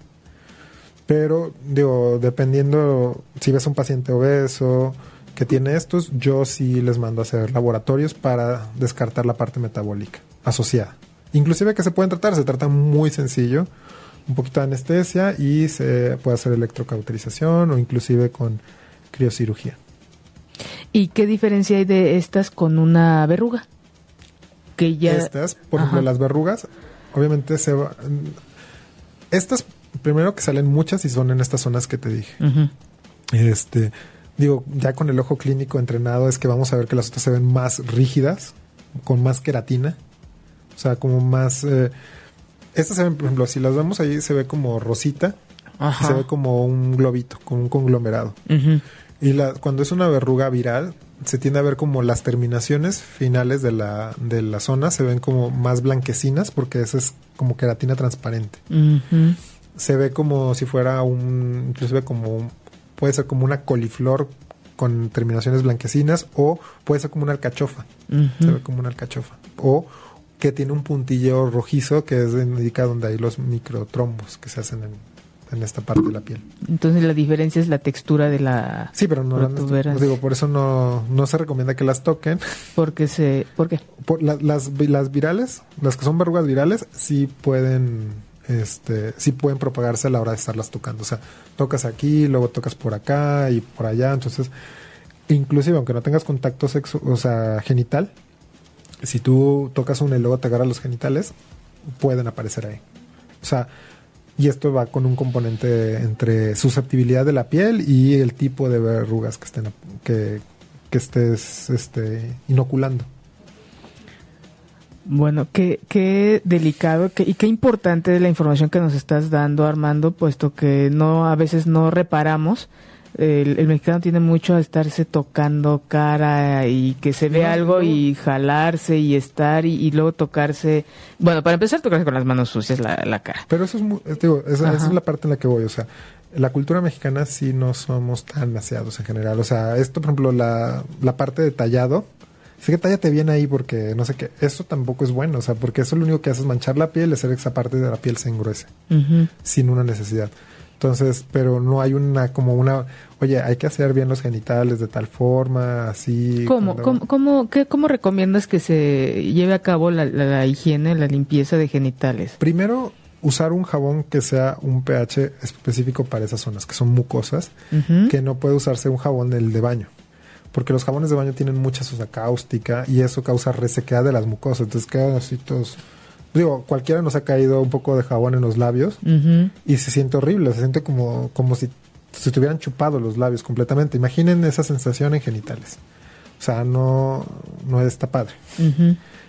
Pero, digo, dependiendo si ves un paciente obeso que tiene estos, yo sí les mando a hacer laboratorios para descartar la parte metabólica asociada. Inclusive que se pueden tratar, se trata muy sencillo, un poquito de anestesia y se puede hacer electrocauterización o inclusive con criocirugía. ¿Y qué diferencia hay de estas con una verruga? Que ya... Estas, por ejemplo, las verrugas, obviamente se va... Estas primero que salen muchas y son en estas zonas que te dije. Este, digo, ya con el ojo clínico entrenado es que vamos a ver que las otras se ven más rígidas, con más queratina, o sea, como más... Eh, estas se ven, por ejemplo, si las vemos ahí, se ve como rosita, se ve como un globito, como un conglomerado. Y la, cuando es una verruga viral, se tiende a ver como las terminaciones finales de la, de la zona se ven como más blanquecinas porque esa es como queratina transparente. Se ve como si fuera un, inclusive como, puede ser como una coliflor con terminaciones blanquecinas o puede ser como una alcachofa, se ve como una alcachofa, o que tiene un puntillo rojizo que es indica donde hay los microtrombos que se hacen en, esta parte de la piel. Entonces la diferencia es la textura de la Sí, pero no, digo, por eso no, no se recomienda que las toquen. Porque se ¿Por qué? Por las, las virales, las que son verrugas virales sí pueden este, sí pueden propagarse a la hora de estarlas tocando. O sea, tocas aquí, luego tocas por acá y por allá. Entonces, inclusive aunque no tengas contacto sexo, o sea, genital, si tú tocas una y luego te agarras los genitales, pueden aparecer ahí. O sea, Y esto va con un componente entre susceptibilidad de la piel y el tipo de verrugas que estén que, que estés este, inoculando. Bueno, qué, qué delicado qué, y qué importante la información que nos estás dando, Armando, puesto que no a veces no reparamos. El, mexicano tiene mucho a estarse tocando cara y que se ve algo y jalarse y estar y, luego tocarse. Bueno, para empezar, tocarse con las manos sucias la, cara. Pero eso es, digo, esa, es la parte en la que voy. O sea, la cultura mexicana sí no somos tan aseados en general. O sea, esto, por ejemplo, la, la parte de tallado Sé que tállate bien ahí porque no sé qué. Eso tampoco es bueno, o sea, porque eso lo único que hace es manchar la piel y hacer que esa parte de la piel se engruese sin una necesidad. Entonces, pero no hay una, como una, oye, hay que hacer bien los genitales de tal forma, así. ¿Cómo, ¿cómo, qué, cómo recomiendas que se lleve a cabo la, higiene, la limpieza de genitales? Primero, usar un jabón que sea un pH específico para esas zonas, que son mucosas, que no puede usarse un jabón del de baño porque los jabones de baño tienen mucha sosa cáustica y eso causa resequedad de las mucosas, entonces quedan así todos... Digo, cualquiera nos ha caído un poco de jabón en los labios y se siente horrible, se siente como, como si se tuvieran chupado los labios completamente. Imaginen esa sensación en genitales. O sea, no, no está padre.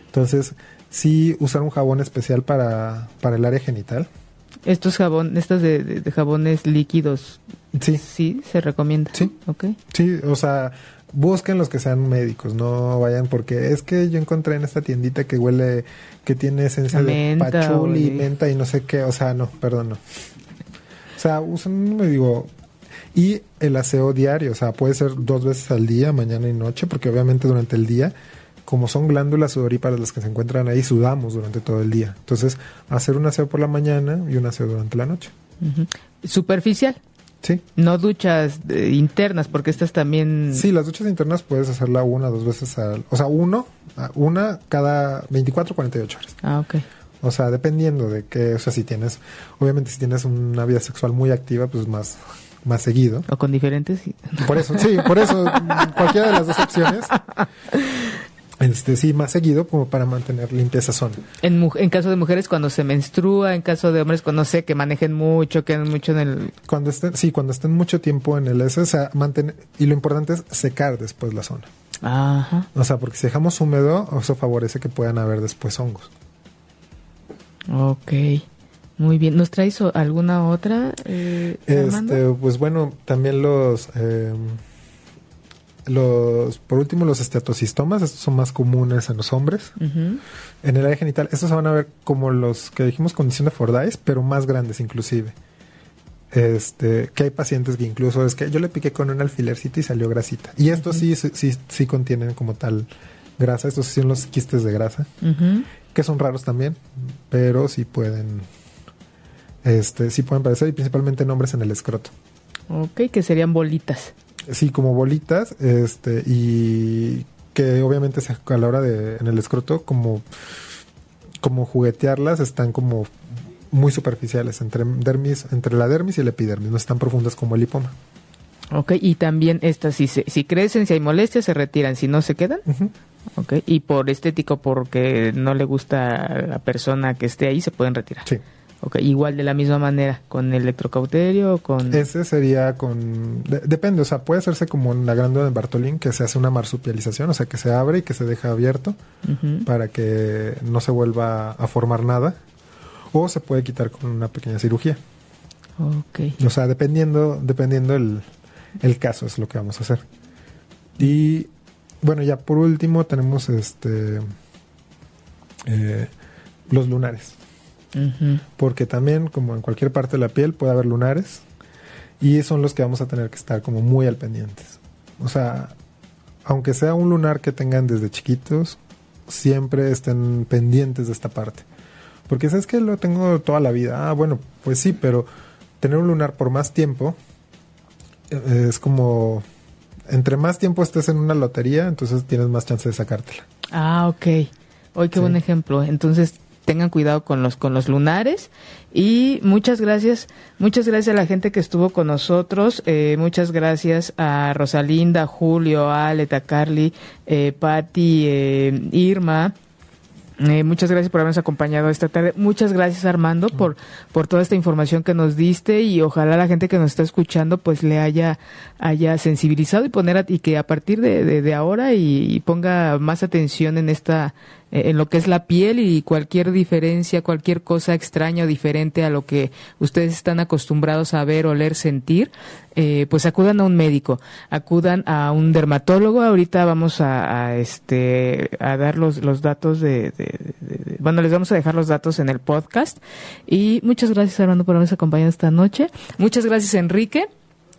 Entonces, sí usar un jabón especial para, para el área genital. Estos jabón, estos de, de, jabones líquidos, sí, sí, se recomienda. Sí, okay. Sí, o sea, busquen los que sean médicos, no vayan porque es que yo encontré en esta tiendita que huele, que tiene esencia de pachuli, menta y no sé qué, o sea, no, perdón, no. O sea, usen, me digo, y el aseo diario, o sea, puede ser dos veces al día, mañana y noche, porque obviamente durante el día, como son glándulas sudoríparas las que se encuentran ahí, sudamos durante todo el día. Entonces, hacer un aseo por la mañana y un aseo durante la noche. Superficial. Sí. No duchas eh, internas, porque estas también... Sí, las duchas internas puedes hacerla una, dos veces al... O sea, uno, una cada 24, 48 horas. Ah, ok. O sea, dependiendo de que, o sea, si tienes, obviamente si tienes una vida sexual muy activa, pues más, más seguido. O con diferentes. Por eso, sí, por eso, *laughs* cualquiera de las dos opciones. *laughs* este sí más seguido como para mantener limpia esa zona. En, en caso de mujeres cuando se menstrua, en caso de hombres cuando sé que manejen mucho, que mucho en el cuando estén sí, cuando estén mucho tiempo en el S, o sea, mantener y lo importante es secar después la zona. Ajá. O sea, porque si dejamos húmedo, eso favorece que puedan haber después hongos. Ok. Muy bien. ¿Nos traes alguna otra? Eh, este, pues bueno, también los eh, los, por último, los esteatocistomas, estos son más comunes en los hombres. En el área genital, estos se van a ver como los que dijimos condición de Fordyce, pero más grandes inclusive. Este, que hay pacientes que incluso es que yo le piqué con un alfilercito y salió grasita. Y estos sí, sí, sí contienen como tal grasa, estos son los quistes de grasa, que son raros también, pero sí pueden, este, sí pueden parecer y principalmente en hombres en el escroto. Ok, que serían bolitas. Sí, como bolitas, este, y que obviamente a la hora de, en el escroto, como, como juguetearlas, están como muy superficiales entre dermis, entre la dermis y el epidermis, no están profundas como el lipoma. Ok, y también estas, si, si crecen, si hay molestias, se retiran, si no se quedan. Ok, y por estético, porque no le gusta a la persona que esté ahí, se pueden retirar. Sí. Okay, igual de la misma manera, con electrocauterio, con... Ese sería con... depende, o sea, puede hacerse como en la glándula de Bartolín, que se hace una marsupialización, o sea, que se abre y que se deja abierto para que no se vuelva a formar nada. O se puede quitar con una pequeña cirugía. Ok. O sea, dependiendo, dependiendo el, el caso es lo que vamos a hacer. Y bueno, ya por último tenemos este... Eh, los lunares porque también, como en cualquier parte de la piel, puede haber lunares y son los que vamos a tener que estar como muy al pendientes. O sea, aunque sea un lunar que tengan desde chiquitos, siempre estén pendientes de esta parte. Porque sabes que lo tengo toda la vida. Ah, bueno, pues sí, pero tener un lunar por más tiempo eh, es como entre más tiempo estés en una lotería, entonces tienes más chance de sacártela. Ah, ok. Hoy qué buen ejemplo. Entonces tengan cuidado con los con los lunares. Y muchas gracias muchas gracias a la gente que estuvo con nosotros. Eh, muchas gracias a Rosalinda Julio Aleta Carly eh, eh, Irma Eh, muchas gracias por habernos acompañado esta tarde. Muchas gracias Armando por, por toda esta información que nos diste y ojalá la gente que nos está escuchando pues le haya, haya sensibilizado y poner y que a partir de, de, ahora y, ponga más atención en esta eh, en lo que es la piel y cualquier diferencia, cualquier cosa extraña o diferente a lo que ustedes están acostumbrados a ver, oler, sentir, eh, pues acudan a un médico, acudan a un dermatólogo. Ahorita vamos a, este a dar los, los datos de, bueno, les vamos a dejar los datos en el podcast. Y muchas gracias Armando por habernos acompañado esta noche. Muchas gracias Enrique.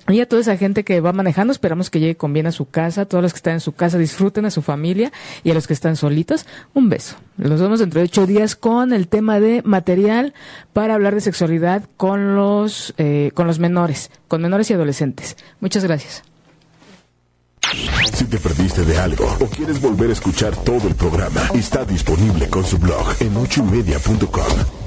Y a toda esa gente que va manejando, esperamos que llegue con bien a su casa. Todos los que están en su casa disfruten a su familia y a los que están solitos, un beso. Nos vemos dentro de ocho días con el tema de material para hablar de sexualidad con los, eh, con los menores, con menores y adolescentes. Muchas gracias. Si te perdiste de algo o quieres volver a escuchar todo el programa, está disponible con su blog en ochoymedia.com